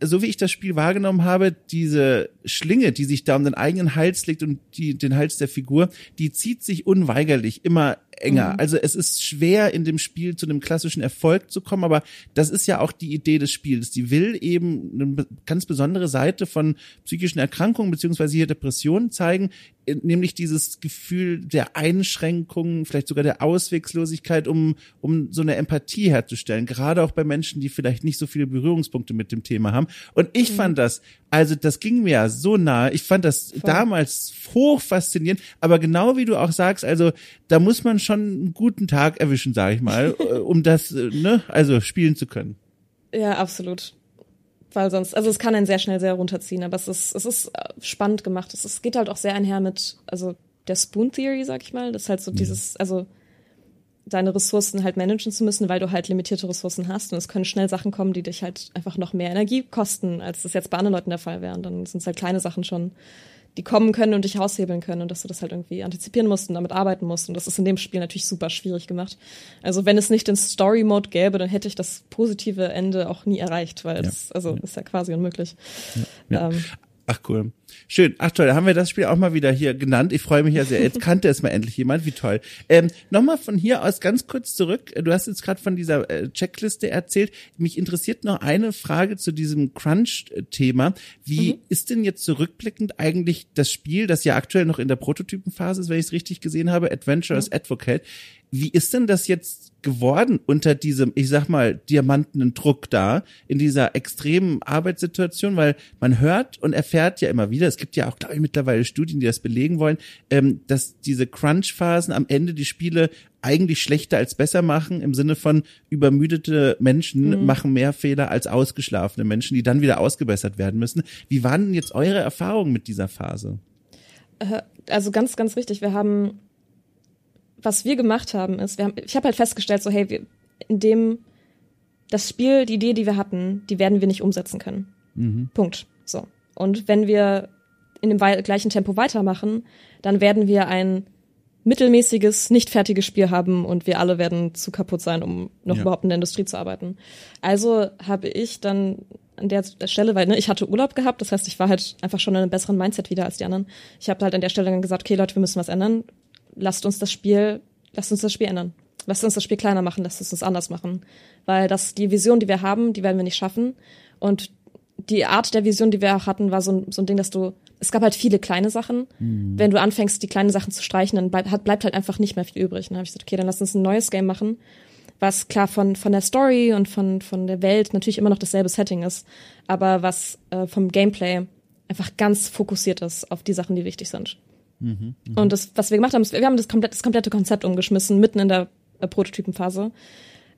Speaker 1: so wie ich das Spiel wahrgenommen habe, diese Schlinge, die sich da um den eigenen Hals legt und die, den Hals der Figur, die zieht sich unweigerlich immer enger. Mhm. Also es ist schwer in dem Spiel zu einem klassischen Erfolg zu kommen, aber das ist ja auch die Idee des Spiels. Die will eben eine ganz besondere Seite von psychischen Erkrankungen beziehungsweise hier Depressionen zeigen, nämlich dieses Gefühl der Einschränkungen, vielleicht sogar der Auswegslosigkeit, um, um so eine Empathie herzustellen, gerade auch bei Menschen, die vielleicht nicht so viele Berührungspunkte mit dem Thema haben. Und ich mhm. fand das, also das ging mir ja so nahe. Ich fand das Voll. damals hoch faszinierend, aber genau wie du auch sagst, also da muss man schon einen guten Tag erwischen, sage ich mal, [LAUGHS] um das, äh, ne, also spielen zu können.
Speaker 2: Ja, absolut weil sonst, also es kann einen sehr schnell sehr runterziehen, aber es ist, es ist äh, spannend gemacht. Es, ist, geht halt auch sehr einher mit, also der Spoon Theory, sag ich mal. Das ist halt so ja. dieses, also deine Ressourcen halt managen zu müssen, weil du halt limitierte Ressourcen hast und es können schnell Sachen kommen, die dich halt einfach noch mehr Energie kosten, als das jetzt bei anderen Leuten der Fall wäre. Und dann sind es halt kleine Sachen schon, die kommen können und dich raushebeln können und dass du das halt irgendwie antizipieren musst und damit arbeiten musst. Und das ist in dem Spiel natürlich super schwierig gemacht. Also wenn es nicht den Story-Mode gäbe, dann hätte ich das positive Ende auch nie erreicht, weil ja. das, also ja. ist ja quasi unmöglich.
Speaker 1: Ja. Ähm, Ach cool. Schön. Ach toll, da haben wir das Spiel auch mal wieder hier genannt. Ich freue mich ja sehr. Jetzt kannte es mal endlich jemand. Wie toll. Ähm, Nochmal von hier aus ganz kurz zurück. Du hast jetzt gerade von dieser äh, Checkliste erzählt. Mich interessiert noch eine Frage zu diesem Crunch-Thema. Wie mhm. ist denn jetzt zurückblickend eigentlich das Spiel, das ja aktuell noch in der Prototypenphase ist, wenn ich es richtig gesehen habe, Adventurous mhm. Advocate. Wie ist denn das jetzt geworden unter diesem, ich sag mal, diamantenen Druck da, in dieser extremen Arbeitssituation, weil man hört und erfährt ja immer wieder, es gibt ja auch, glaube ich, mittlerweile Studien, die das belegen wollen, ähm, dass diese Crunch-Phasen am Ende die Spiele eigentlich schlechter als besser machen, im Sinne von übermüdete Menschen mhm. machen mehr Fehler als ausgeschlafene Menschen, die dann wieder ausgebessert werden müssen. Wie waren denn jetzt eure Erfahrungen mit dieser Phase?
Speaker 2: Äh, also ganz, ganz richtig. Wir haben was wir gemacht haben, ist, wir haben, ich habe halt festgestellt, so hey, wir, in dem das Spiel, die Idee, die wir hatten, die werden wir nicht umsetzen können. Mhm. Punkt. So. Und wenn wir in dem gleichen Tempo weitermachen, dann werden wir ein mittelmäßiges, nicht fertiges Spiel haben und wir alle werden zu kaputt sein, um noch ja. überhaupt in der Industrie zu arbeiten. Also habe ich dann an der Stelle, weil ne, ich hatte Urlaub gehabt, das heißt, ich war halt einfach schon in einem besseren Mindset wieder als die anderen. Ich habe halt an der Stelle dann gesagt, okay Leute, wir müssen was ändern lasst uns das Spiel, lasst uns das Spiel ändern. Lasst uns das Spiel kleiner machen, lasst uns das anders machen. Weil das, die Vision, die wir haben, die werden wir nicht schaffen. Und die Art der Vision, die wir auch hatten, war so ein, so ein Ding, dass du, es gab halt viele kleine Sachen. Mhm. Wenn du anfängst, die kleinen Sachen zu streichen, dann bleibt, bleibt halt einfach nicht mehr viel übrig. Dann habe ich gesagt, okay, dann lass uns ein neues Game machen, was klar von, von der Story und von, von der Welt natürlich immer noch dasselbe Setting ist, aber was äh, vom Gameplay einfach ganz fokussiert ist auf die Sachen, die wichtig sind. Mhm, mh. Und das, was wir gemacht haben, ist, wir haben das, komplett, das komplette Konzept umgeschmissen, mitten in der äh, Prototypenphase.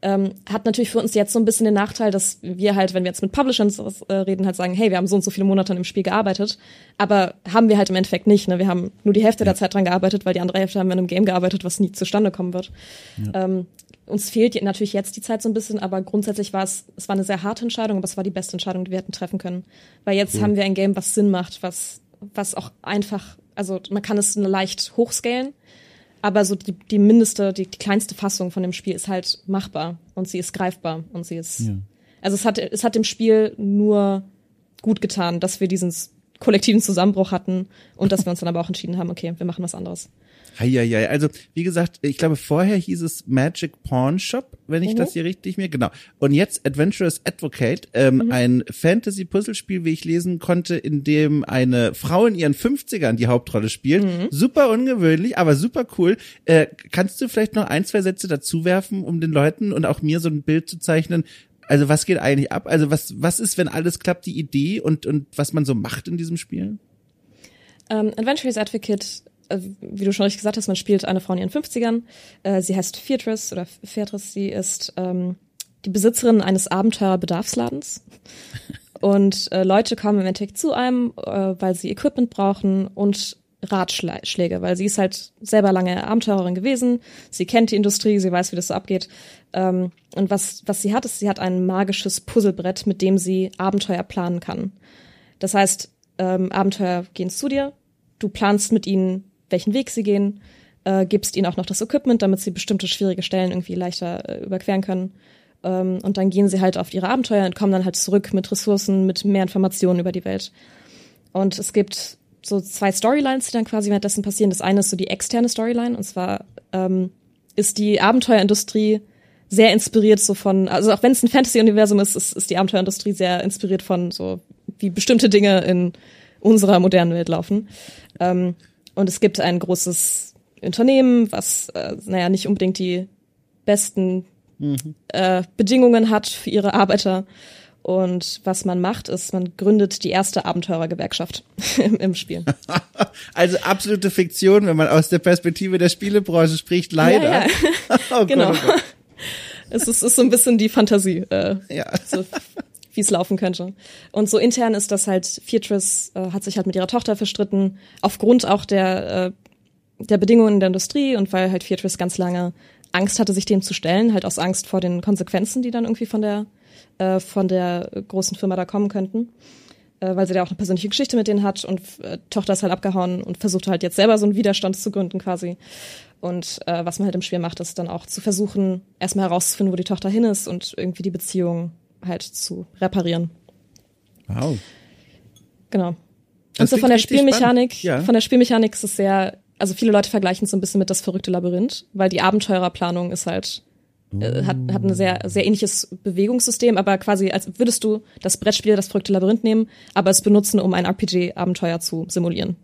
Speaker 2: Ähm, hat natürlich für uns jetzt so ein bisschen den Nachteil, dass wir halt, wenn wir jetzt mit Publishern äh, reden, halt sagen, hey, wir haben so und so viele Monate an dem Spiel gearbeitet, aber haben wir halt im Endeffekt nicht. Ne? Wir haben nur die Hälfte ja. der Zeit dran gearbeitet, weil die andere Hälfte haben wir in einem Game gearbeitet, was nie zustande kommen wird. Ja. Ähm, uns fehlt natürlich jetzt die Zeit so ein bisschen, aber grundsätzlich war es, es war eine sehr harte Entscheidung, aber es war die beste Entscheidung, die wir hätten treffen können. Weil jetzt cool. haben wir ein Game, was Sinn macht, was, was auch einfach, also man kann es leicht hochscalen, aber so die, die mindeste, die, die kleinste Fassung von dem Spiel ist halt machbar und sie ist greifbar und sie ist, ja. also es hat, es hat dem Spiel nur gut getan, dass wir diesen kollektiven Zusammenbruch hatten und dass wir uns dann aber auch entschieden haben, okay, wir machen was anderes.
Speaker 1: Heieiei. Also, wie gesagt, ich glaube, vorher hieß es Magic Pawn Shop, wenn ich mhm. das hier richtig mir, genau. Und jetzt Adventurous Advocate, ähm, mhm. ein Fantasy-Puzzlespiel, wie ich lesen konnte, in dem eine Frau in ihren 50ern die Hauptrolle spielt. Mhm. Super ungewöhnlich, aber super cool. Äh, kannst du vielleicht noch ein, zwei Sätze dazu werfen, um den Leuten und auch mir so ein Bild zu zeichnen, also was geht eigentlich ab? Also was, was ist, wenn alles klappt, die Idee und, und was man so macht in diesem Spiel?
Speaker 2: Ähm, Adventurous Advocate wie du schon richtig gesagt hast, man spielt eine Frau in ihren 50ern. Äh, sie heißt Feartress oder Feartress. Sie ist ähm, die Besitzerin eines Abenteuerbedarfsladens. [LAUGHS] Und äh, Leute kommen im Endeffekt zu einem, äh, weil sie Equipment brauchen und Ratschläge, weil sie ist halt selber lange Abenteurerin gewesen. Sie kennt die Industrie, sie weiß, wie das so abgeht. Ähm, und was, was sie hat, ist, sie hat ein magisches Puzzlebrett, mit dem sie Abenteuer planen kann. Das heißt, ähm, Abenteuer gehen zu dir, du planst mit ihnen welchen Weg sie gehen, äh, gibst ihnen auch noch das Equipment, damit sie bestimmte schwierige Stellen irgendwie leichter äh, überqueren können. Ähm, und dann gehen sie halt auf ihre Abenteuer und kommen dann halt zurück mit Ressourcen, mit mehr Informationen über die Welt. Und es gibt so zwei Storylines, die dann quasi währenddessen passieren. Das eine ist so die externe Storyline, und zwar ähm, ist die Abenteuerindustrie sehr inspiriert so von, also auch wenn es ein Fantasy-Universum ist, ist, ist die Abenteuerindustrie sehr inspiriert von so, wie bestimmte Dinge in unserer modernen Welt laufen. Ähm, und es gibt ein großes Unternehmen, was, äh, naja, nicht unbedingt die besten mhm. äh, Bedingungen hat für ihre Arbeiter. Und was man macht, ist, man gründet die erste Abenteurergewerkschaft im, [LAUGHS] im Spiel. [LAUGHS]
Speaker 1: also absolute Fiktion, wenn man aus der Perspektive der Spielebranche spricht, leider. Ja,
Speaker 2: ja. [LAUGHS] oh genau. Gott, oh Gott. Es ist, ist so ein bisschen die Fantasie. Äh, ja. So wie es laufen könnte. Und so intern ist das halt, Feartress äh, hat sich halt mit ihrer Tochter verstritten, aufgrund auch der, äh, der Bedingungen der Industrie und weil halt Feartress ganz lange Angst hatte, sich dem zu stellen, halt aus Angst vor den Konsequenzen, die dann irgendwie von der, äh, von der großen Firma da kommen könnten. Äh, weil sie da auch eine persönliche Geschichte mit denen hat und äh, Tochter ist halt abgehauen und versucht halt jetzt selber so einen Widerstand zu gründen quasi. Und äh, was man halt im Spiel macht, ist dann auch zu versuchen, erstmal herauszufinden, wo die Tochter hin ist und irgendwie die Beziehung halt zu reparieren.
Speaker 1: Wow.
Speaker 2: Genau. Das und so von der Spielmechanik, ja. von der Spielmechanik ist es sehr, also viele Leute vergleichen es so ein bisschen mit das verrückte Labyrinth, weil die Abenteurerplanung ist halt äh, hat, hat ein sehr, sehr ähnliches Bewegungssystem, aber quasi als würdest du das Brettspiel, das verrückte Labyrinth nehmen, aber es benutzen, um ein RPG-Abenteuer zu simulieren.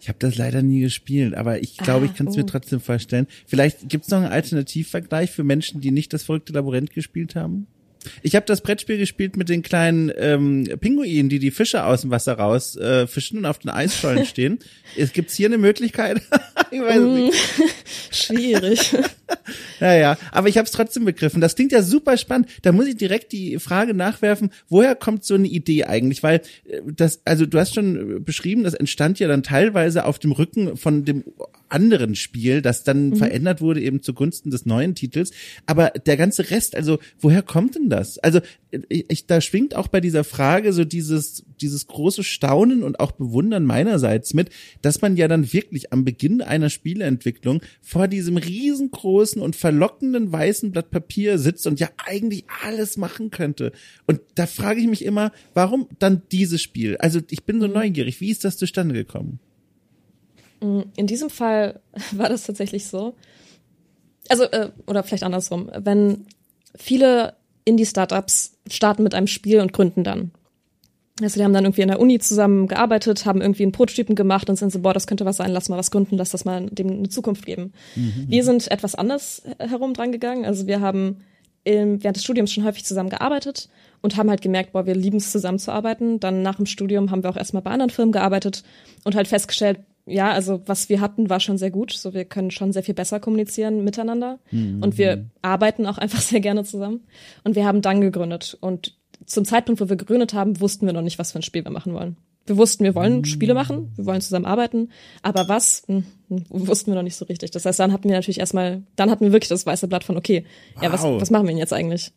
Speaker 1: Ich habe das leider nie gespielt, aber ich glaube, ah, ich kann es oh. mir trotzdem vorstellen. Vielleicht gibt es noch einen Alternativvergleich für Menschen, die nicht das verrückte Labyrinth gespielt haben? Ich habe das Brettspiel gespielt mit den kleinen ähm, Pinguinen, die die Fische aus dem Wasser raus äh, fischen und auf den Eisschollen [LAUGHS] stehen. Es gibt's hier eine Möglichkeit? [LAUGHS]
Speaker 2: ich weiß nicht. Mm, [LAUGHS] schwierig.
Speaker 1: naja, aber ich habe es trotzdem begriffen. Das klingt ja super spannend. Da muss ich direkt die Frage nachwerfen, woher kommt so eine Idee eigentlich? Weil äh, das, also du hast schon beschrieben, das entstand ja dann teilweise auf dem Rücken von dem anderen Spiel, das dann mhm. verändert wurde eben zugunsten des neuen Titels. Aber der ganze Rest, also woher kommt denn das? Also ich, da schwingt auch bei dieser Frage so dieses, dieses große Staunen und auch Bewundern meinerseits mit, dass man ja dann wirklich am Beginn einer Spieleentwicklung vor diesem riesengroßen und verlockenden weißen Blatt Papier sitzt und ja eigentlich alles machen könnte. Und da frage ich mich immer, warum dann dieses Spiel? Also ich bin so mhm. neugierig. Wie ist das zustande gekommen?
Speaker 2: Mm, in diesem Fall [LAUGHS] war das tatsächlich so. Also, äh, oder vielleicht andersrum. Wenn viele Indie-Startups starten mit einem Spiel und gründen dann. Also die haben dann irgendwie in der Uni zusammen gearbeitet, haben irgendwie einen Prototypen gemacht und sind so, boah, das könnte was sein, lass mal was gründen, lass das mal dem eine Zukunft geben. Mhm. Wir sind etwas anders herum dran gegangen. Also wir haben im, während des Studiums schon häufig zusammen gearbeitet und haben halt gemerkt, boah, wir lieben es zusammenzuarbeiten. Dann nach dem Studium haben wir auch erstmal bei anderen Firmen gearbeitet und halt festgestellt, ja, also was wir hatten, war schon sehr gut. So, wir können schon sehr viel besser kommunizieren miteinander. Mhm. Und wir arbeiten auch [LAUGHS] einfach sehr gerne zusammen. Und wir haben dann gegründet. Und zum Zeitpunkt, wo wir gegründet haben, wussten wir noch nicht, was für ein Spiel wir machen wollen. Wir wussten, wir wollen Spiele machen, wir wollen zusammen arbeiten, aber was, hm, hm, wussten wir noch nicht so richtig. Das heißt, dann hatten wir natürlich erstmal, dann hatten wir wirklich das weiße Blatt von, okay, wow. ja, was, was machen wir denn jetzt eigentlich?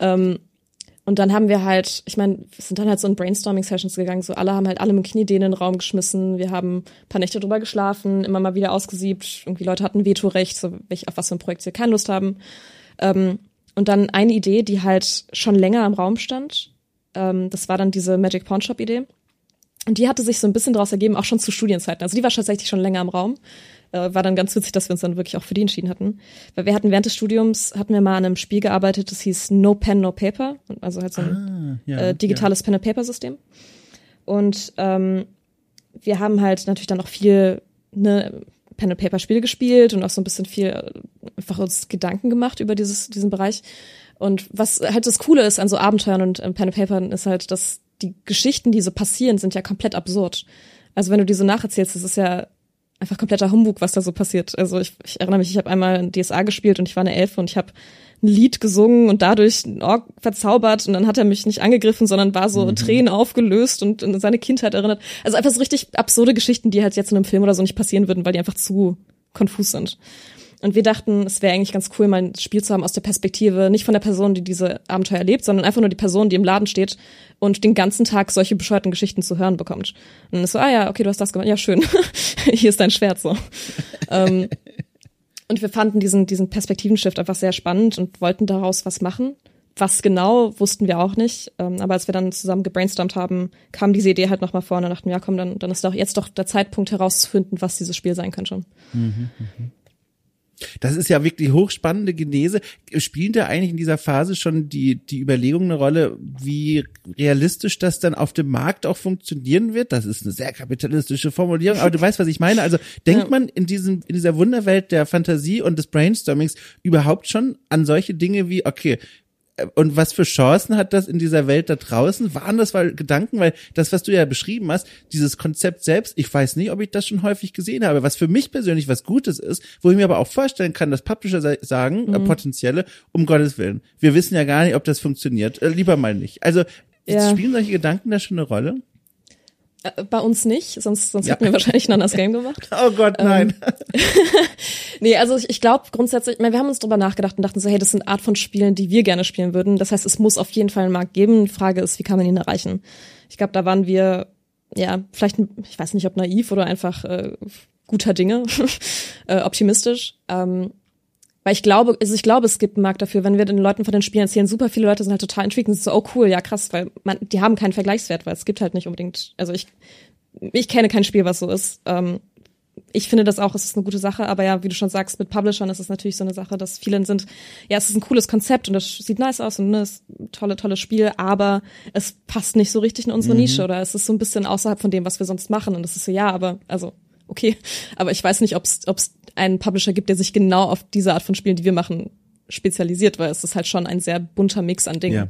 Speaker 2: Ähm, und dann haben wir halt, ich meine, wir sind dann halt so in Brainstorming-Sessions gegangen, so alle haben halt alle mit Knieideen in den Raum geschmissen, wir haben ein paar Nächte drüber geschlafen, immer mal wieder ausgesiebt, irgendwie Leute hatten Vetorecht, so welch, auf was für ein Projekt sie keine Lust haben. Ähm, und dann eine Idee, die halt schon länger im Raum stand, ähm, das war dann diese Magic Pawn Shop Idee. Und die hatte sich so ein bisschen daraus ergeben, auch schon zu Studienzeiten. Also die war tatsächlich schon länger im Raum äh, war dann ganz witzig, dass wir uns dann wirklich auch für die entschieden hatten. Weil wir hatten während des Studiums, hatten wir mal an einem Spiel gearbeitet, das hieß No Pen, No Paper. Also halt so ein ah, ja, äh, digitales ja. Pen-and-Paper-System. Und ähm, wir haben halt natürlich dann auch viel ne, Pen-and-Paper-Spiele gespielt und auch so ein bisschen viel äh, einfach uns Gedanken gemacht über dieses, diesen Bereich. Und was halt das Coole ist an so Abenteuern und äh, Pen-and-Papern ist halt, dass die Geschichten, die so passieren, sind ja komplett absurd. Also wenn du diese nacherzählst, das ist ja einfach kompletter Humbug, was da so passiert. Also ich, ich erinnere mich, ich habe einmal ein DSA gespielt und ich war eine Elfe und ich habe ein Lied gesungen und dadurch einen Ork verzaubert und dann hat er mich nicht angegriffen, sondern war so mhm. Tränen aufgelöst und in seine Kindheit erinnert. Also einfach so richtig absurde Geschichten, die halt jetzt in einem Film oder so nicht passieren würden, weil die einfach zu konfus sind. Und wir dachten, es wäre eigentlich ganz cool, mal ein Spiel zu haben aus der Perspektive, nicht von der Person, die diese Abenteuer erlebt, sondern einfach nur die Person, die im Laden steht und den ganzen Tag solche bescheuerten Geschichten zu hören bekommt. Und ist so, ah ja, okay, du hast das gemacht. Ja, schön. [LAUGHS] Hier ist dein Schwert so. ähm, und wir fanden diesen, diesen Perspektivenshift einfach sehr spannend und wollten daraus was machen. Was genau, wussten wir auch nicht. Ähm, aber als wir dann zusammen gebrainstormt haben, kam diese Idee halt nochmal vor und dachten ja komm, dann, dann ist doch jetzt doch der Zeitpunkt herauszufinden, was dieses Spiel sein könnte. Mhm, mh.
Speaker 1: Das ist ja wirklich hochspannende Genese. Spielen da eigentlich in dieser Phase schon die, die Überlegung eine Rolle, wie realistisch das dann auf dem Markt auch funktionieren wird? Das ist eine sehr kapitalistische Formulierung, aber du weißt, was ich meine. Also denkt ja. man in diesem, in dieser Wunderwelt der Fantasie und des Brainstormings überhaupt schon an solche Dinge wie, okay, und was für Chancen hat das in dieser Welt da draußen? Waren das mal Gedanken? Weil das, was du ja beschrieben hast, dieses Konzept selbst, ich weiß nicht, ob ich das schon häufig gesehen habe, was für mich persönlich was Gutes ist, wo ich mir aber auch vorstellen kann, dass Publisher sagen, äh, mhm. äh, potenzielle, um Gottes Willen, wir wissen ja gar nicht, ob das funktioniert, äh, lieber mal nicht. Also ja. spielen solche Gedanken da schon eine Rolle?
Speaker 2: Äh, bei uns nicht, sonst, sonst ja. hätten wir wahrscheinlich ein anderes Game gemacht. [LAUGHS]
Speaker 1: Oh Gott, nein.
Speaker 2: Ähm, [LAUGHS] nee, also ich, ich glaube grundsätzlich, ich meine, wir haben uns drüber nachgedacht und dachten so, hey, das sind Art von Spielen, die wir gerne spielen würden. Das heißt, es muss auf jeden Fall einen Markt geben. Die Frage ist, wie kann man ihn erreichen? Ich glaube, da waren wir, ja, vielleicht, ich weiß nicht, ob naiv oder einfach äh, guter Dinge, [LAUGHS] äh, optimistisch. Ähm, weil ich glaube, also ich glaube, es gibt einen Markt dafür, wenn wir den Leuten von den Spielen erzählen, super viele Leute sind halt total intrigued und sind so, oh cool, ja krass, weil man, die haben keinen Vergleichswert, weil es gibt halt nicht unbedingt, also ich, ich kenne kein Spiel, was so ist. Ähm, ich finde das auch, es ist eine gute Sache, aber ja, wie du schon sagst, mit Publishern ist es natürlich so eine Sache, dass vielen sind, ja, es ist ein cooles Konzept und das sieht nice aus und ne, ist ein tolle, tolles Spiel, aber es passt nicht so richtig in unsere mhm. Nische oder es ist so ein bisschen außerhalb von dem, was wir sonst machen und das ist so, ja, aber, also, okay, aber ich weiß nicht, ob es einen Publisher gibt, der sich genau auf diese Art von Spielen, die wir machen, spezialisiert, weil es ist halt schon ein sehr bunter Mix an Dingen. Ja.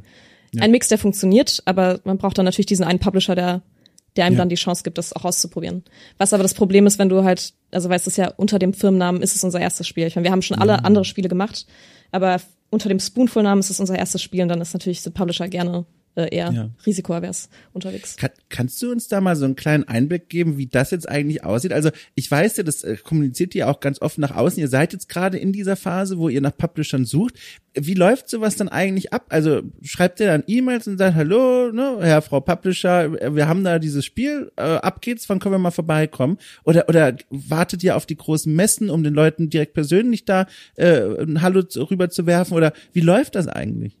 Speaker 2: Ja. Ein Mix, der funktioniert, aber man braucht dann natürlich diesen einen Publisher, der, der einem ja. dann die Chance gibt, das auch auszuprobieren. Was aber das Problem ist, wenn du halt, also weißt du ja, unter dem Firmennamen ist es unser erstes Spiel. Ich meine, wir haben schon alle andere Spiele gemacht, aber unter dem Spoonful-Namen ist es unser erstes Spiel und dann ist natürlich der Publisher gerne äh, eher ja. risikoavers unterwegs.
Speaker 1: Kann, kannst du uns da mal so einen kleinen Einblick geben, wie das jetzt eigentlich aussieht? Also ich weiß ja, das äh, kommuniziert ihr auch ganz offen nach außen. Ihr seid jetzt gerade in dieser Phase, wo ihr nach Publishern sucht. Wie läuft sowas dann eigentlich ab? Also schreibt ihr dann E-Mails und sagt, hallo, ne, Herr, Frau Publisher, wir haben da dieses Spiel, äh, ab geht's, wann können wir mal vorbeikommen? Oder, oder wartet ihr auf die großen Messen, um den Leuten direkt persönlich da äh, ein Hallo rüber zu werfen? Oder wie läuft das eigentlich?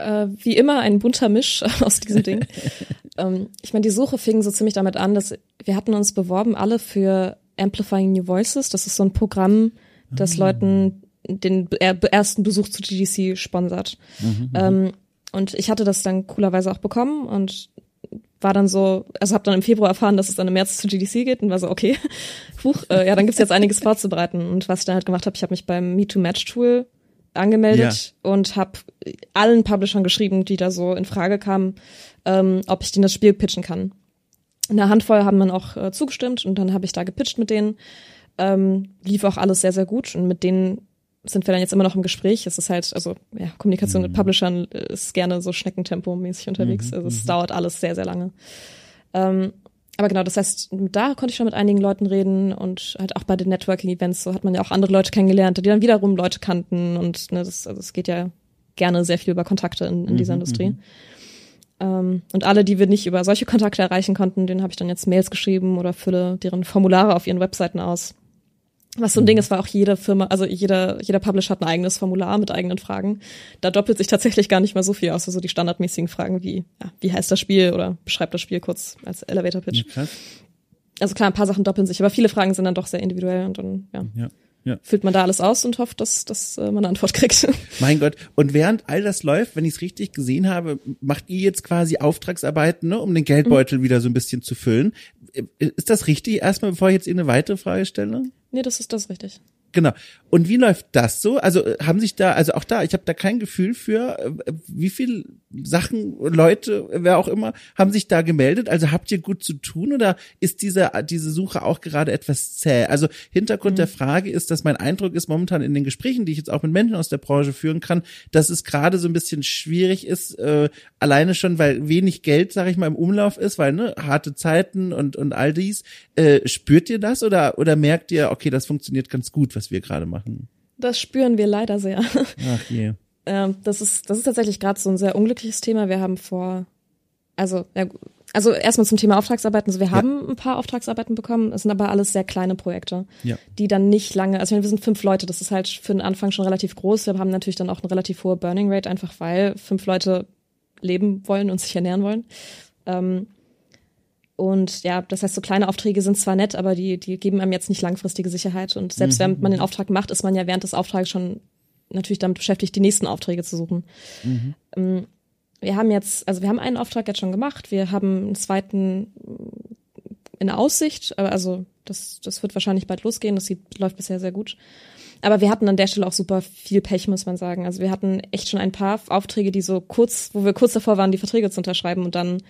Speaker 2: Äh, wie immer ein bunter Misch [LAUGHS] aus diesem Ding. [LAUGHS] ähm, ich meine, die Suche fing so ziemlich damit an, dass wir hatten uns beworben alle für Amplifying New Voices. Das ist so ein Programm, das mhm. Leuten den ersten Besuch zu GDC sponsert. Mhm, mhm, ähm, und ich hatte das dann coolerweise auch bekommen und war dann so, also habe dann im Februar erfahren, dass es dann im März zu GDC geht und war so, okay, [LAUGHS] huch, äh, ja, dann gibt's jetzt einiges vorzubereiten. Und was ich dann halt gemacht habe, ich habe mich beim Me2Match-Tool angemeldet ja. und habe allen Publishern geschrieben, die da so in Frage kamen, ähm, ob ich denen das Spiel pitchen kann. eine Handvoll haben dann auch äh, zugestimmt und dann habe ich da gepitcht mit denen. Ähm, lief auch alles sehr, sehr gut und mit denen sind wir dann jetzt immer noch im Gespräch. Es ist halt, also ja, Kommunikation mhm. mit Publishern ist gerne so Schneckentempo-mäßig unterwegs. Mhm. Also es mhm. dauert alles sehr, sehr lange. Ähm, aber genau, das heißt, da konnte ich schon mit einigen Leuten reden und halt auch bei den Networking-Events, so hat man ja auch andere Leute kennengelernt, die dann wiederum Leute kannten und ne, das, also es geht ja gerne sehr viel über Kontakte in, in dieser mhm, Industrie. Mhm. Ähm, und alle, die wir nicht über solche Kontakte erreichen konnten, denen habe ich dann jetzt Mails geschrieben oder fülle deren Formulare auf ihren Webseiten aus. Was so ein Ding mhm. ist, war auch jede Firma, also jeder, jeder Publisher hat ein eigenes Formular mit eigenen Fragen. Da doppelt sich tatsächlich gar nicht mal so viel aus, also die standardmäßigen Fragen wie, ja, wie heißt das Spiel oder beschreibt das Spiel kurz als Elevator Pitch. Ja, also klar, ein paar Sachen doppeln sich, aber viele Fragen sind dann doch sehr individuell und dann, ja. ja. Ja. Füllt man da alles aus und hofft, dass, dass äh, man eine Antwort kriegt. [LAUGHS]
Speaker 1: Mein Gott. Und während all das läuft, wenn ich es richtig gesehen habe, macht ihr jetzt quasi Auftragsarbeiten, ne, um den Geldbeutel mhm. wieder so ein bisschen zu füllen. Ist das richtig? Erstmal, bevor ich jetzt Ihnen eine weitere Frage stelle?
Speaker 2: Nee, das ist das richtig.
Speaker 1: Genau. Und wie läuft das so? Also äh, haben sich da, also auch da, ich habe da kein Gefühl für, äh, wie viel Sachen, Leute, wer auch immer, haben sich da gemeldet. Also habt ihr gut zu tun oder ist diese, diese Suche auch gerade etwas zäh? Also Hintergrund mhm. der Frage ist, dass mein Eindruck ist momentan in den Gesprächen, die ich jetzt auch mit Menschen aus der Branche führen kann, dass es gerade so ein bisschen schwierig ist, äh, alleine schon, weil wenig Geld, sag ich mal, im Umlauf ist, weil ne, harte Zeiten und, und all dies. Äh, spürt ihr das oder, oder merkt ihr, okay, das funktioniert ganz gut, was wir gerade machen?
Speaker 2: Das spüren wir leider sehr.
Speaker 1: Ach je.
Speaker 2: Ähm, das ist, das ist tatsächlich gerade so ein sehr unglückliches Thema. Wir haben vor, also, ja, also erstmal zum Thema Auftragsarbeiten. Also wir ja. haben ein paar Auftragsarbeiten bekommen. Es sind aber alles sehr kleine Projekte,
Speaker 1: ja.
Speaker 2: die dann nicht lange, also wir sind fünf Leute. Das ist halt für den Anfang schon relativ groß. Wir haben natürlich dann auch eine relativ hohe Burning Rate, einfach weil fünf Leute leben wollen und sich ernähren wollen. Ähm, und ja, das heißt, so kleine Aufträge sind zwar nett, aber die, die geben einem jetzt nicht langfristige Sicherheit. Und selbst mhm. wenn man den Auftrag macht, ist man ja während des Auftrags schon natürlich damit beschäftigt, die nächsten Aufträge zu suchen. Mhm. Ähm, wir haben jetzt, also wir haben einen Auftrag jetzt schon gemacht, wir haben einen zweiten in Aussicht, also das, das wird wahrscheinlich bald losgehen, das sieht, läuft bisher sehr gut. Aber wir hatten an der Stelle auch super viel Pech, muss man sagen. Also wir hatten echt schon ein paar Aufträge, die so kurz, wo wir kurz davor waren, die Verträge zu unterschreiben und dann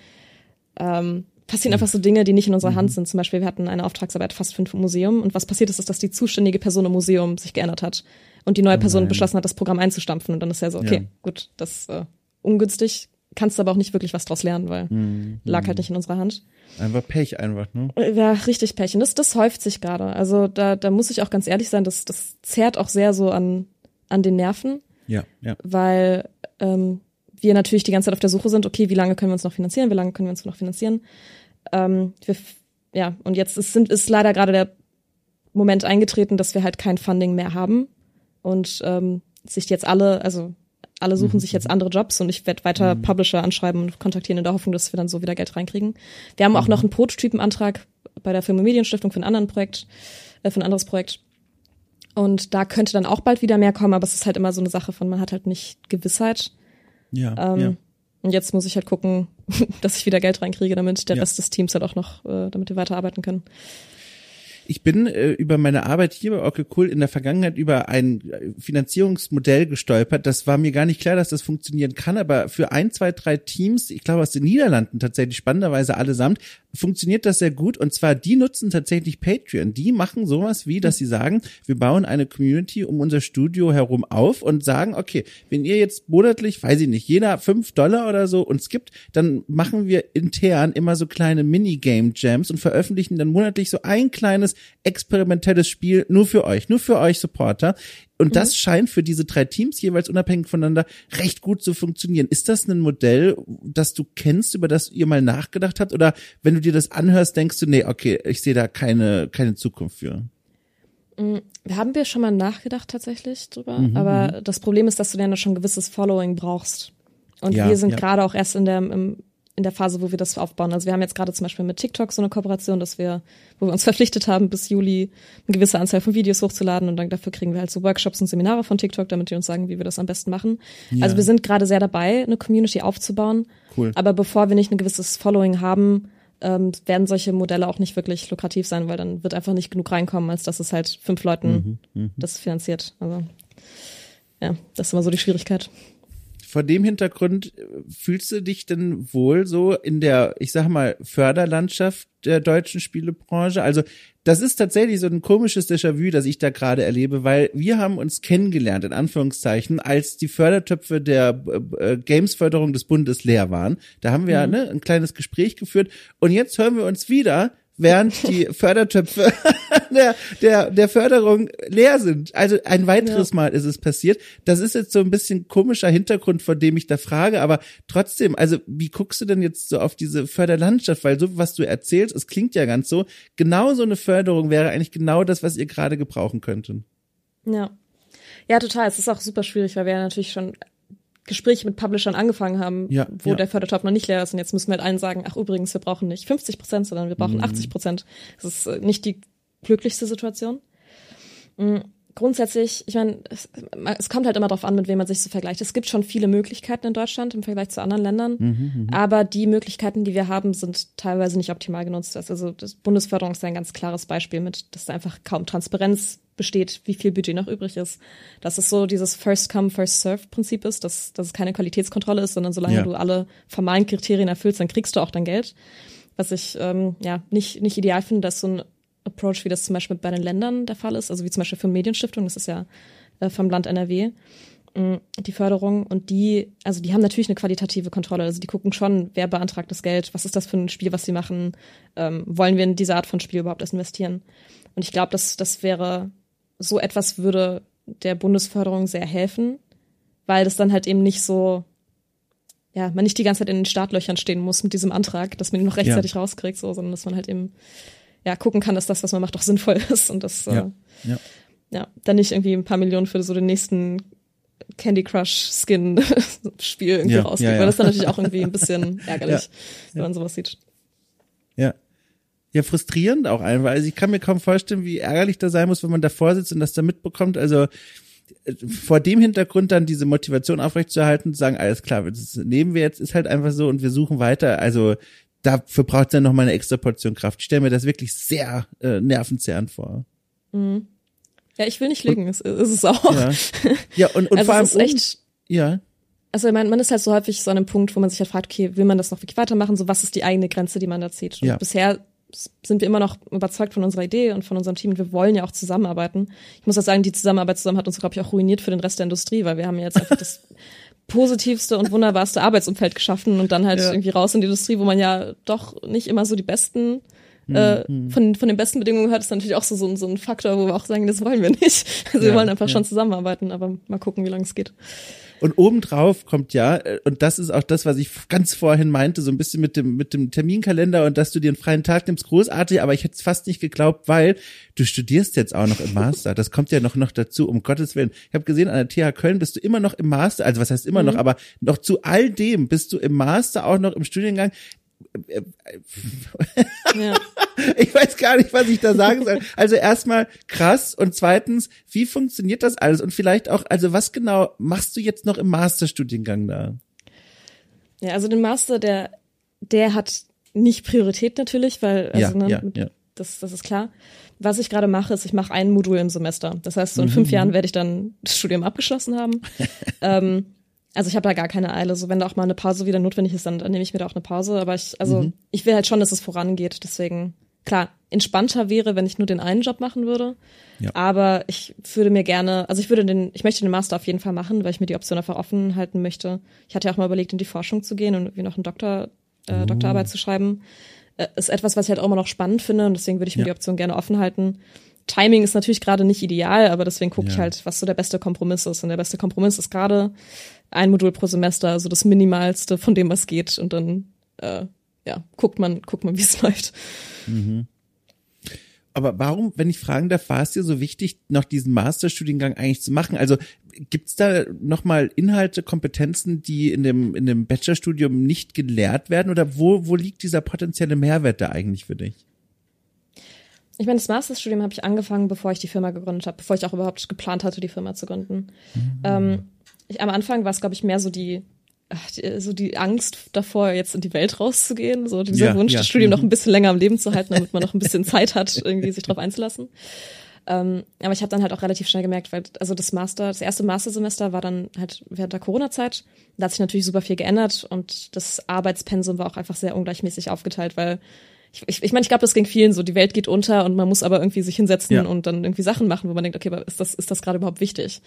Speaker 2: ähm, passieren einfach so Dinge, die nicht in unserer Hand mhm. sind. Zum Beispiel, wir hatten eine Auftragsarbeit fast fünf im Museum und was passiert ist, ist, dass die zuständige Person im Museum sich geändert hat und die neue oh Person beschlossen hat, das Programm einzustampfen und dann ist ja so, okay, ja. gut, das ist äh, ungünstig, kannst aber auch nicht wirklich was draus lernen, weil mhm. lag halt nicht in unserer Hand.
Speaker 1: Einfach Pech einfach, ne?
Speaker 2: Ja, richtig Pech. Und das, das häuft sich gerade. Also da, da muss ich auch ganz ehrlich sein, das, das zerrt auch sehr so an, an den Nerven.
Speaker 1: Ja, ja.
Speaker 2: Weil ähm, wir natürlich die ganze Zeit auf der Suche sind, okay, wie lange können wir uns noch finanzieren, wie lange können wir uns noch finanzieren. Ähm, wir, ja, und jetzt ist, sind, ist leider gerade der Moment eingetreten, dass wir halt kein Funding mehr haben und ähm, sich jetzt alle, also alle suchen mhm. sich jetzt andere Jobs und ich werde weiter mhm. Publisher anschreiben und kontaktieren in der Hoffnung, dass wir dann so wieder Geld reinkriegen. Wir haben auch mhm. noch einen Prototypenantrag bei der Film- und Medienstiftung für ein anderen Projekt, äh, für ein anderes Projekt. Und da könnte dann auch bald wieder mehr kommen, aber es ist halt immer so eine Sache von, man hat halt nicht Gewissheit.
Speaker 1: Ja. Ähm, ja.
Speaker 2: Und jetzt muss ich halt gucken, [LAUGHS] dass ich wieder Geld reinkriege, damit der ja. Rest des Teams halt auch noch, äh, damit wir weiterarbeiten können.
Speaker 1: Ich bin äh, über meine Arbeit hier bei Orkel Cool in der Vergangenheit über ein äh, Finanzierungsmodell gestolpert. Das war mir gar nicht klar, dass das funktionieren kann, aber für ein, zwei, drei Teams, ich glaube aus den Niederlanden tatsächlich spannenderweise allesamt, funktioniert das sehr gut. Und zwar, die nutzen tatsächlich Patreon. Die machen sowas wie, dass sie sagen, wir bauen eine Community um unser Studio herum auf und sagen, okay, wenn ihr jetzt monatlich, weiß ich nicht, jeder fünf Dollar oder so uns gibt, dann machen wir intern immer so kleine Minigame-Jams und veröffentlichen dann monatlich so ein kleines experimentelles Spiel nur für euch, nur für euch Supporter. Und das mhm. scheint für diese drei Teams jeweils unabhängig voneinander recht gut zu funktionieren. Ist das ein Modell, das du kennst, über das ihr mal nachgedacht habt? Oder wenn du dir das anhörst, denkst du, nee, okay, ich sehe da keine, keine Zukunft für?
Speaker 2: Mhm. Haben wir schon mal nachgedacht tatsächlich drüber. Mhm. Aber mhm. das Problem ist, dass du dann schon ein gewisses Following brauchst. Und ja, wir sind ja. gerade auch erst in der, im, in der Phase, wo wir das aufbauen. Also wir haben jetzt gerade zum Beispiel mit TikTok so eine Kooperation, dass wir, wo wir uns [LAUGHS] verpflichtet haben, bis Juli eine gewisse Anzahl von Videos hochzuladen und dann dafür kriegen wir halt so Workshops und Seminare von TikTok, damit die uns sagen, wie wir das am besten machen. Ja. Also wir sind gerade sehr dabei, eine Community aufzubauen.
Speaker 1: Cool.
Speaker 2: Aber bevor wir nicht ein gewisses Following haben, ähm, werden solche Modelle auch nicht wirklich lukrativ sein, weil dann wird einfach nicht genug reinkommen, als dass es halt fünf Leuten mhm, mhm. das finanziert. Also ja, das ist immer so die Schwierigkeit
Speaker 1: vor dem Hintergrund äh, fühlst du dich denn wohl so in der, ich sag mal, Förderlandschaft der deutschen Spielebranche? Also das ist tatsächlich so ein komisches Déjà-vu, das ich da gerade erlebe, weil wir haben uns kennengelernt, in Anführungszeichen, als die Fördertöpfe der äh, Games-Förderung des Bundes leer waren. Da haben wir mhm. ne, ein kleines Gespräch geführt und jetzt hören wir uns wieder während die [LAUGHS] Fördertöpfe [LAUGHS] der, der, der Förderung leer sind. Also ein weiteres ja. Mal ist es passiert. Das ist jetzt so ein bisschen komischer Hintergrund, von dem ich da frage, aber trotzdem, also wie guckst du denn jetzt so auf diese Förderlandschaft? Weil so, was du erzählst, es klingt ja ganz so, genau so eine Förderung wäre eigentlich genau das, was ihr gerade gebrauchen könnten.
Speaker 2: Ja. Ja, total. Es ist auch super schwierig, weil wir ja natürlich schon Gespräche mit Publishern angefangen haben, ja, wo ja. der Fördertopf noch nicht leer ist. Und jetzt müssen wir halt allen sagen, ach übrigens, wir brauchen nicht 50 Prozent, sondern wir brauchen mhm. 80 Prozent. Das ist äh, nicht die glücklichste Situation. Mhm. Grundsätzlich, ich meine, es, es, kommt halt immer darauf an, mit wem man sich so vergleicht. Es gibt schon viele Möglichkeiten in Deutschland im Vergleich zu anderen Ländern, mhm, mhm. aber die Möglichkeiten, die wir haben, sind teilweise nicht optimal genutzt. Also das Bundesförderung ist ein ganz klares Beispiel mit, dass da einfach kaum Transparenz besteht, wie viel Budget noch übrig ist. Dass es so dieses First-Come, First-Serve-Prinzip ist, dass, dass es keine Qualitätskontrolle ist, sondern solange ja. du alle formalen Kriterien erfüllst, dann kriegst du auch dein Geld. Was ich ähm, ja nicht, nicht ideal finde, dass so ein Approach, wie das zum Beispiel bei den Ländern der Fall ist, also wie zum Beispiel für Medienstiftung, das ist ja äh, vom Land NRW, mm, die Förderung und die, also die haben natürlich eine qualitative Kontrolle. Also die gucken schon, wer beantragt das Geld, was ist das für ein Spiel, was sie machen, ähm, wollen wir in diese Art von Spiel überhaupt erst investieren? Und ich glaube, das, das wäre so etwas würde der Bundesförderung sehr helfen, weil das dann halt eben nicht so, ja, man nicht die ganze Zeit in den Startlöchern stehen muss mit diesem Antrag, dass man ihn noch rechtzeitig ja. rauskriegt, so, sondern dass man halt eben, ja, gucken kann, dass das, was man macht, auch sinnvoll ist und das, ja, äh, ja. ja dann nicht irgendwie ein paar Millionen für so den nächsten Candy Crush Skin [LAUGHS] Spiel irgendwie ja, ja. weil das dann natürlich auch irgendwie ein bisschen [LAUGHS] ärgerlich, wenn man sowas sieht.
Speaker 1: Ja, ja frustrierend auch einfach. Also ich kann mir kaum vorstellen, wie ärgerlich da sein muss, wenn man davor sitzt und das da mitbekommt. Also äh, vor dem Hintergrund dann diese Motivation aufrechtzuerhalten, zu sagen, alles klar, das nehmen wir jetzt, ist halt einfach so und wir suchen weiter. Also dafür braucht es dann noch mal eine extra Portion Kraft. Ich stelle mir das wirklich sehr äh, nervenzerrend vor.
Speaker 2: Mhm. Ja, ich will nicht lügen, es ist es auch.
Speaker 1: Ja, ja und, und also vor allem,
Speaker 2: es ist echt,
Speaker 1: ja.
Speaker 2: Also ich meine, man ist halt so häufig so an einem Punkt, wo man sich halt fragt, okay, will man das noch wirklich weitermachen? So, was ist die eigene Grenze, die man da zieht? Und ja. bisher sind wir immer noch überzeugt von unserer Idee und von unserem Team und wir wollen ja auch zusammenarbeiten. Ich muss auch sagen, die Zusammenarbeit zusammen hat uns, glaube ich, auch ruiniert für den Rest der Industrie, weil wir haben jetzt einfach das [LAUGHS] positivste und wunderbarste Arbeitsumfeld geschaffen und dann halt ja. irgendwie raus in die Industrie, wo man ja doch nicht immer so die besten äh, mhm. von, von den besten Bedingungen hört, ist natürlich auch so, so, so ein Faktor, wo wir auch sagen, das wollen wir nicht. [LAUGHS] Also ja, wir wollen einfach ja. schon zusammenarbeiten, aber mal gucken, wie lange es geht.
Speaker 1: Und obendrauf kommt ja, äh, und das ist auch das, was ich ganz vorhin meinte, so ein bisschen mit dem, mit dem Terminkalender und dass du dir einen freien Tag nimmst, großartig, aber ich hätte es fast nicht geglaubt, weil du studierst jetzt auch noch im Master. Das kommt ja noch, noch dazu, um Gottes Willen. Ich habe gesehen, an der TH Köln bist du immer noch im Master, also was heißt immer mhm. noch, aber noch zu all dem bist du im Master auch noch im Studiengang. Ja. [LAUGHS] Ich weiß gar nicht, was ich da sagen soll. Also erstmal krass und zweitens, wie funktioniert das alles? Und vielleicht auch, also was genau machst du jetzt noch im Masterstudiengang da?
Speaker 2: Ja, also den Master, der, der hat nicht Priorität natürlich, weil, also, ja, ne, ja, ja. Das, das ist klar. Was ich gerade mache, ist, ich mache ein Modul im Semester. Das heißt, so in mhm. fünf Jahren werde ich dann das Studium abgeschlossen haben. [LAUGHS] ähm, also ich habe da gar keine Eile. So wenn da auch mal eine Pause wieder notwendig ist, dann, dann nehme ich mir da auch eine Pause. Aber ich, also mhm. ich will halt schon, dass es vorangeht. Deswegen, klar, entspannter wäre, wenn ich nur den einen Job machen würde. Ja. Aber ich würde mir gerne, also ich würde den, ich möchte den Master auf jeden Fall machen, weil ich mir die Option einfach offen halten möchte. Ich hatte ja auch mal überlegt, in die Forschung zu gehen und irgendwie noch einen Doktor, äh, oh. Doktorarbeit zu schreiben. Äh, ist etwas, was ich halt auch immer noch spannend finde und deswegen würde ich mir ja. die Option gerne offen halten. Timing ist natürlich gerade nicht ideal, aber deswegen gucke ja. ich halt, was so der beste Kompromiss ist. Und der beste Kompromiss ist gerade ein Modul pro Semester, also das Minimalste von dem, was geht. Und dann, äh, ja, guckt man, guckt man, wie es [LAUGHS] läuft. Mhm.
Speaker 1: Aber warum, wenn ich fragen darf, war es dir so wichtig, noch diesen Masterstudiengang eigentlich zu machen? Also gibt's da nochmal Inhalte, Kompetenzen, die in dem, in dem Bachelorstudium nicht gelehrt werden? Oder wo, wo liegt dieser potenzielle Mehrwert da eigentlich für dich?
Speaker 2: Ich meine, das Masterstudium habe ich angefangen, bevor ich die Firma gegründet habe, bevor ich auch überhaupt geplant hatte, die Firma zu gründen. Mhm. Ähm, ich, am Anfang war es, glaube ich, mehr so die, so die Angst davor, jetzt in die Welt rauszugehen, so dieser ja, Wunsch, ja. das Studium mhm. noch ein bisschen länger am Leben zu halten, damit man noch ein bisschen Zeit hat, irgendwie sich drauf einzulassen. Ähm, aber ich habe dann halt auch relativ schnell gemerkt, weil also das Master, das erste Mastersemester war dann halt während der Corona-Zeit. Da hat sich natürlich super viel geändert und das Arbeitspensum war auch einfach sehr ungleichmäßig aufgeteilt, weil ich, ich, ich meine, ich glaube, das ging vielen so. Die Welt geht unter und man muss aber irgendwie sich hinsetzen ja. und dann irgendwie Sachen machen, wo man denkt, okay, aber ist das, ist das gerade überhaupt wichtig?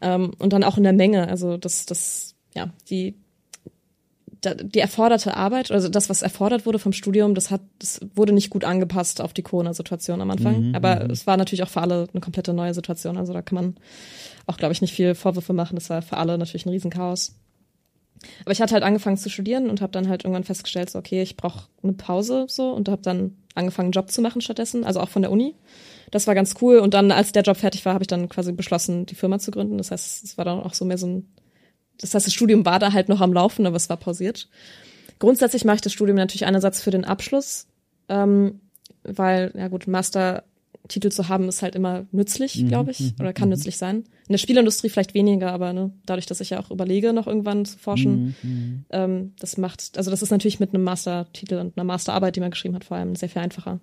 Speaker 2: Ähm, und dann auch in der Menge. Also das, das, ja, die, die erforderte Arbeit, also das, was erfordert wurde vom Studium, das hat, das wurde nicht gut angepasst auf die Corona-Situation am Anfang. Mhm, aber mhm. es war natürlich auch für alle eine komplette neue Situation. Also da kann man auch, glaube ich, nicht viel Vorwürfe machen. Das war für alle natürlich ein Riesenchaos. Aber ich hatte halt angefangen zu studieren und habe dann halt irgendwann festgestellt, so, okay, ich brauche eine Pause so und habe dann angefangen, einen Job zu machen stattdessen, also auch von der Uni. Das war ganz cool. Und dann, als der Job fertig war, habe ich dann quasi beschlossen, die Firma zu gründen. Das heißt, es war dann auch so mehr so ein, das heißt, das Studium war da halt noch am Laufen, aber es war pausiert. Grundsätzlich mache ich das Studium natürlich einerseits für den Abschluss, ähm, weil, ja gut, Master Titel zu haben, ist halt immer nützlich, mhm, glaube ich, mhm, oder kann mhm. nützlich sein. In der Spielindustrie vielleicht weniger, aber ne, dadurch, dass ich ja auch überlege, noch irgendwann zu forschen, ähm, das macht, also das ist natürlich mit einem Mastertitel und einer Masterarbeit, die man geschrieben hat, vor allem sehr viel einfacher.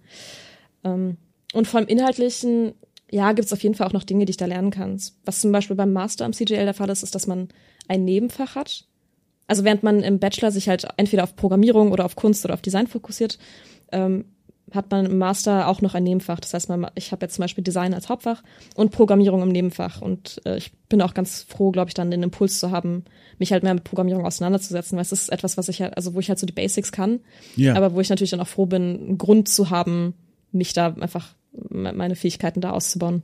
Speaker 2: Ähm, und vom Inhaltlichen, ja, gibt es auf jeden Fall auch noch Dinge, die ich da lernen kann. Was zum Beispiel beim Master am CGL der Fall ist, ist, dass man ein Nebenfach hat. Also während man im Bachelor sich halt entweder auf Programmierung oder auf Kunst oder auf Design fokussiert, ähm, hat man im Master auch noch ein Nebenfach. Das heißt, man, ich habe jetzt zum Beispiel Design als Hauptfach und Programmierung im Nebenfach. Und äh, ich bin auch ganz froh, glaube ich, dann den Impuls zu haben, mich halt mehr mit Programmierung auseinanderzusetzen, weil es ist etwas, was ich halt, also wo ich halt so die Basics kann, ja. aber wo ich natürlich dann auch froh bin, einen Grund zu haben, mich da einfach meine Fähigkeiten da auszubauen.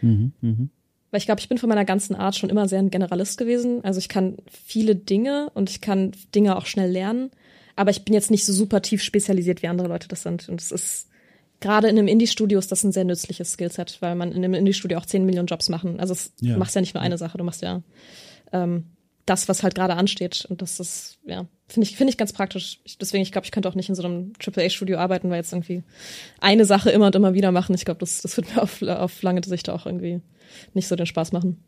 Speaker 2: Mhm, mh. Weil ich glaube, ich bin von meiner ganzen Art schon immer sehr ein Generalist gewesen. Also ich kann viele Dinge und ich kann Dinge auch schnell lernen aber ich bin jetzt nicht so super tief spezialisiert, wie andere Leute das sind. Und es ist gerade in einem Indie-Studio ist das ein sehr nützliches Skillset, weil man in einem Indie-Studio auch 10 Millionen Jobs machen. Also es ja. machst ja nicht nur eine Sache, du machst ja ähm, das, was halt gerade ansteht. Und das ist, ja, finde ich, finde ich ganz praktisch. Ich, deswegen, ich glaube, ich könnte auch nicht in so einem AAA-Studio arbeiten, weil jetzt irgendwie eine Sache immer und immer wieder machen. Ich glaube, das, das wird mir auf, auf lange Sicht auch irgendwie nicht so den Spaß machen.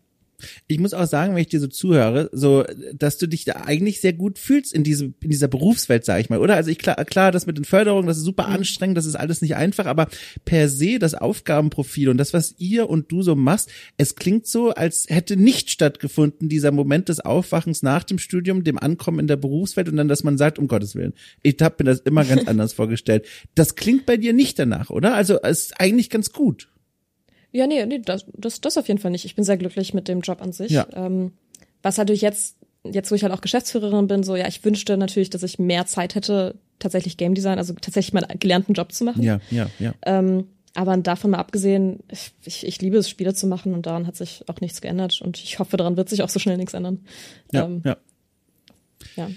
Speaker 1: Ich muss auch sagen, wenn ich dir so zuhöre, so, dass du dich da eigentlich sehr gut fühlst in diesem, in dieser Berufswelt, sag ich mal, oder? Also ich klar, klar, das mit den Förderungen, das ist super mhm. anstrengend, das ist alles nicht einfach, aber per se das Aufgabenprofil und das, was ihr und du so machst, es klingt so, als hätte nicht stattgefunden, dieser Moment des Aufwachens nach dem Studium, dem Ankommen in der Berufswelt und dann, dass man sagt, um Gottes Willen, ich habe mir das immer ganz [LAUGHS] anders vorgestellt. Das klingt bei dir nicht danach, oder? Also, es ist eigentlich ganz gut.
Speaker 2: Ja, nee, nee, das, das, das auf jeden Fall nicht. Ich bin sehr glücklich mit dem Job an sich. Ja. Ähm, was natürlich jetzt, jetzt wo ich halt auch Geschäftsführerin bin, so ja, ich wünschte natürlich, dass ich mehr Zeit hätte, tatsächlich Game Design, also tatsächlich meinen gelernten Job zu machen.
Speaker 1: Ja, ja, ja.
Speaker 2: Ähm, aber davon mal abgesehen, ich, ich liebe es, Spiele zu machen und daran hat sich auch nichts geändert und ich hoffe, daran wird sich auch so schnell nichts ändern.
Speaker 1: Ja, ähm, ja. ja.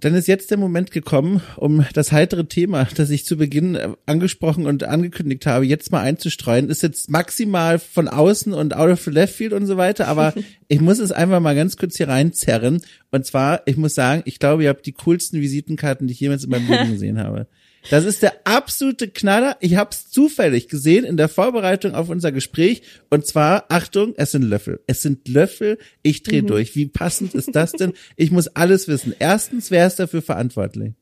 Speaker 1: Dann ist jetzt der Moment gekommen, um das heitere Thema, das ich zu Beginn äh, angesprochen und angekündigt habe, jetzt mal einzustreuen. Ist jetzt maximal von außen und out of the left field und so weiter, aber [LAUGHS] ich muss es einfach mal ganz kurz hier reinzerren. Und zwar, ich muss sagen, ich glaube, ihr habt die coolsten Visitenkarten, die ich jemals in meinem Leben [LAUGHS] gesehen habe. Das ist der absolute Knaller. Ich habe es zufällig gesehen in der Vorbereitung auf unser Gespräch. Und zwar, Achtung, es sind Löffel. Es sind Löffel. Ich drehe mhm. durch. Wie passend ist das denn? Ich muss alles wissen. Erstens, wer ist dafür verantwortlich?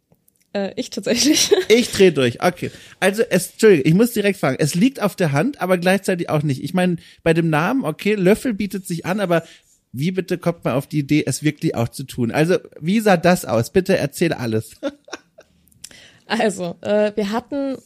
Speaker 2: Äh, ich tatsächlich. [LAUGHS]
Speaker 1: Ich drehe durch. Okay. Also es, Entschuldigung, ich muss direkt fragen. Es liegt auf der Hand, aber gleichzeitig auch nicht. Ich meine, bei dem Namen, okay, Löffel bietet sich an, aber wie bitte kommt man auf die Idee, es wirklich auch zu tun? Also, wie sah das aus? Bitte erzähl alles. [LAUGHS]
Speaker 2: Also, äh, wir hatten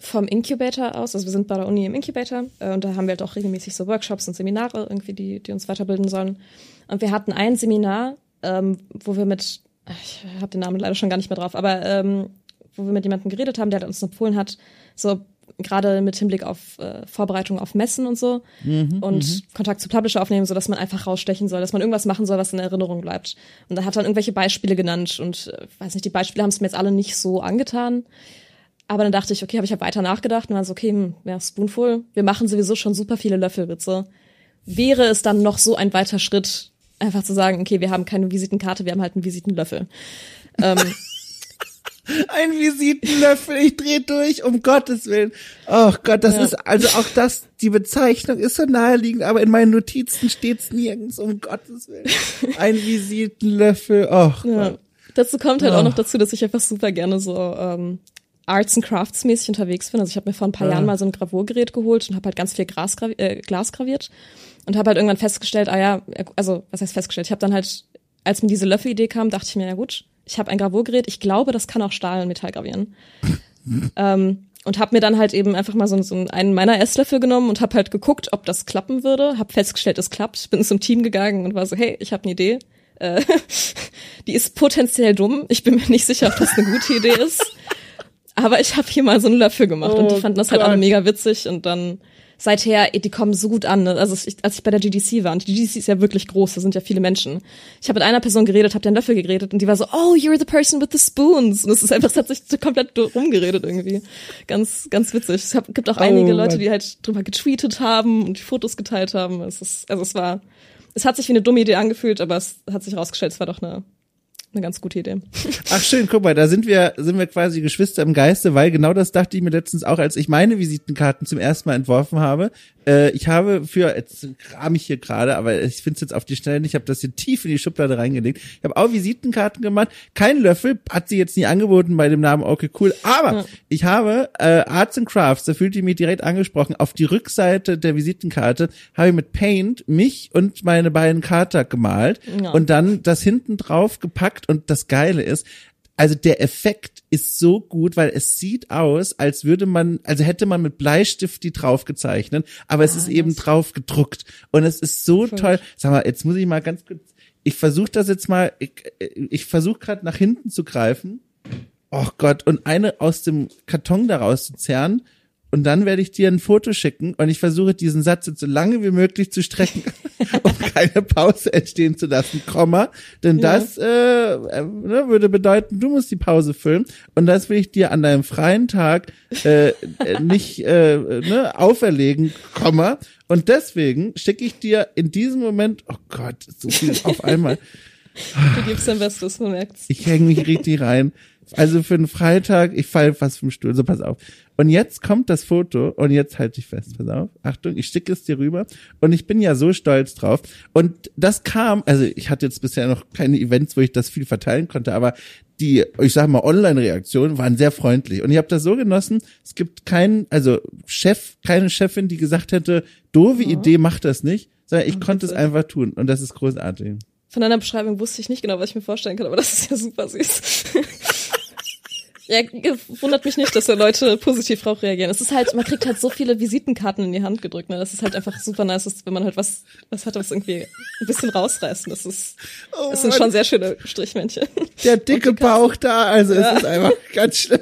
Speaker 2: vom Incubator aus, also wir sind bei der Uni im Incubator äh, und da haben wir halt auch regelmäßig so Workshops und Seminare irgendwie, die, die uns weiterbilden sollen. Und wir hatten ein Seminar, ähm, wo wir mit, ich habe den Namen leider schon gar nicht mehr drauf, aber ähm, wo wir mit jemandem geredet haben, der uns empfohlen hat, so gerade mit Hinblick auf äh, Vorbereitung auf Messen und so mhm, und mhm. Kontakt zu Publisher aufnehmen, so dass man einfach rausstechen soll, dass man irgendwas machen soll, was in Erinnerung bleibt. Und da hat dann irgendwelche Beispiele genannt und äh, weiß nicht, die Beispiele haben es mir jetzt alle nicht so angetan. Aber dann dachte ich, okay, habe ich ja weiter nachgedacht und war so, okay, hm, ja, Spoonful, wir machen sowieso schon super viele Löffelwitze. Wäre es dann noch so ein weiter Schritt, einfach zu sagen, okay, wir haben keine Visitenkarte, wir haben halt einen Visitenlöffel. ähm, [LAUGHS]
Speaker 1: ein Visitenlöffel, ich dreh durch, um Gottes Willen. Oh Gott, das ja. ist, also auch das, die Bezeichnung ist so naheliegend, aber in meinen Notizen steht's nirgends, um Gottes Willen. Ein Visitenlöffel, oh
Speaker 2: ja. Dazu kommt halt oh. auch noch dazu, dass ich einfach super gerne so ähm, Arts and Crafts mäßig unterwegs bin. Also ich habe mir vor ein paar
Speaker 1: Ah.
Speaker 2: Jahren mal so ein Gravurgerät geholt und habe halt ganz viel Gras äh, Glas graviert und habe halt irgendwann festgestellt, ah ja, also was heißt festgestellt? Ich habe dann halt, als mir diese Löffelidee kam, dachte ich mir, ja gut, ich habe ein Gravurgerät, ich glaube, das kann auch Stahl und Metall gravieren. [LAUGHS] ähm, und habe mir dann halt eben einfach mal so, so einen meiner Esslöffel genommen und habe halt geguckt, ob das klappen würde. Habe festgestellt, es klappt. Bin zum Team gegangen und war so, hey, ich habe eine Idee. Äh, [LAUGHS] die ist potenziell dumm. Ich bin mir nicht sicher, ob das eine gute Idee ist. [LAUGHS] Aber ich habe hier mal so einen Löffel gemacht und
Speaker 1: Oh
Speaker 2: die fanden das halt alle
Speaker 1: Gott.
Speaker 2: mega witzig und dann seither, die kommen so gut an. Ne? Also ich, als ich bei der GDC war, und die GDC ist ja wirklich groß, da sind ja viele Menschen. Ich habe mit einer Person geredet, habe den Löffel geredet und die war so, oh, you're the person with the spoons. Und es ist einfach, es hat sich so komplett rumgeredet irgendwie. Ganz, ganz witzig. Es hab, gibt auch einige
Speaker 1: Oh,
Speaker 2: Leute,
Speaker 1: Mann.
Speaker 2: die halt drüber getweetet haben und die Fotos geteilt haben. Es ist, also es war, es hat sich wie eine dumme Idee angefühlt, aber es hat sich herausgestellt, es war doch eine, eine ganz gute Idee.
Speaker 1: Ach schön, guck mal, da sind wir, sind wir quasi Geschwister im Geiste, weil genau das dachte ich mir letztens auch, als ich meine Visitenkarten zum ersten Mal entworfen habe. Äh, ich habe für, jetzt kram ich hier gerade, aber ich finde es jetzt auf die Schnelle nicht, ich habe das hier tief in die Schublade reingelegt. Ich habe auch Visitenkarten gemacht, kein Löffel, hat sie jetzt nie angeboten bei dem Namen Okay Cool, aber
Speaker 2: Ja.
Speaker 1: ich habe äh, Arts and Crafts, da fühlt ihr mich direkt angesprochen, auf die Rückseite der Visitenkarte habe ich mit Paint mich und meine beiden Kater gemalt
Speaker 2: Ja.
Speaker 1: und dann das hinten drauf gepackt und das Geile ist, also der Effekt ist so gut, weil es sieht aus, als würde man, also hätte man mit Bleistift die drauf gezeichnet, aber es ist eben drauf gedruckt und es ist so toll. Sag mal, jetzt muss ich mal ganz kurz, ich versuche das jetzt mal, ich, ich versuche gerade nach hinten zu greifen. Oh Gott, und eine aus dem Karton daraus zu zerren. Und dann werde ich dir ein Foto schicken und ich versuche diesen Satz jetzt so lange wie möglich zu strecken, [LAUGHS] um keine Pause entstehen zu lassen, Komma. Denn
Speaker 2: Ja.
Speaker 1: das äh, äh, ne, würde bedeuten, du musst die Pause füllen und das will ich dir an deinem freien Tag äh, äh, nicht äh, ne, auferlegen, Komma. Und deswegen schicke ich dir in diesem Moment, oh Gott, so viel auf einmal.
Speaker 2: Du gibst dein Bestes, man merkt's.
Speaker 1: Ich hänge mich richtig rein. Also für einen Freitag, ich falle fast vom Stuhl, so pass auf. Und jetzt kommt das Foto und jetzt halte ich fest, pass auf. Achtung, ich schicke es dir rüber und ich bin ja so stolz drauf. Und das kam, also ich hatte jetzt bisher noch keine Events, wo ich das viel verteilen konnte, aber die, ich sag mal, Online-Reaktionen waren sehr freundlich. Und ich habe das so genossen, es gibt keinen, also Chef, keine Chefin, die gesagt hätte, doofe Idee, mach das nicht, sondern ich konnte es einfach tun. Und das ist großartig.
Speaker 2: Von deiner Beschreibung wusste ich nicht genau, was ich mir vorstellen kann, aber das ist ja super süß. Ja, wundert mich nicht, dass da Leute positiv drauf reagieren. Es ist halt, man kriegt halt so viele Visitenkarten in die Hand gedrückt, ne? Das ist halt einfach super nice, dass- wenn man halt was, was hat, was irgendwie ein bisschen rausreißt. Und Das ist,
Speaker 1: Oh
Speaker 2: das sind schon sehr schöne Strichmännchen.
Speaker 1: der dicke Bauch da, also es ist einfach ganz schlimm.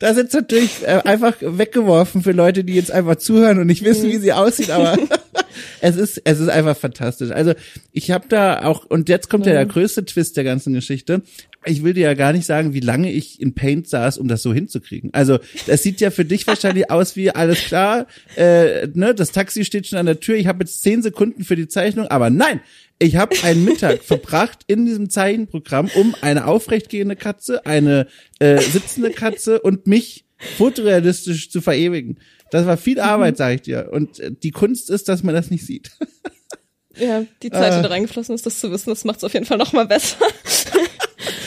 Speaker 1: Das ist jetzt natürlich äh, einfach weggeworfen für Leute, die jetzt einfach zuhören und nicht wissen, wie sie aussieht, aber [LAUGHS] es ist es ist einfach fantastisch. Also ich habe da auch und jetzt kommt ja der größte Twist der ganzen Geschichte. Ich will dir ja gar nicht sagen, wie lange ich in Paint saß, um das so hinzukriegen. Also das sieht ja für dich [LAUGHS] wahrscheinlich aus wie alles klar. Äh, ne, das Taxi steht schon an der Tür. Ich habe jetzt zehn Sekunden für die Zeichnung, aber nein, ich habe einen Mittag [LAUGHS] verbracht in diesem Zeichenprogramm, um eine aufrechtgehende Katze, eine äh, sitzende Katze und mich fotorealistisch zu verewigen. Das war viel Arbeit, sag ich dir. Und äh, die Kunst ist, dass man das nicht sieht.
Speaker 2: Ja, die Zeit, die da reingeflossen ist, das zu wissen, das macht es auf jeden Fall noch mal besser.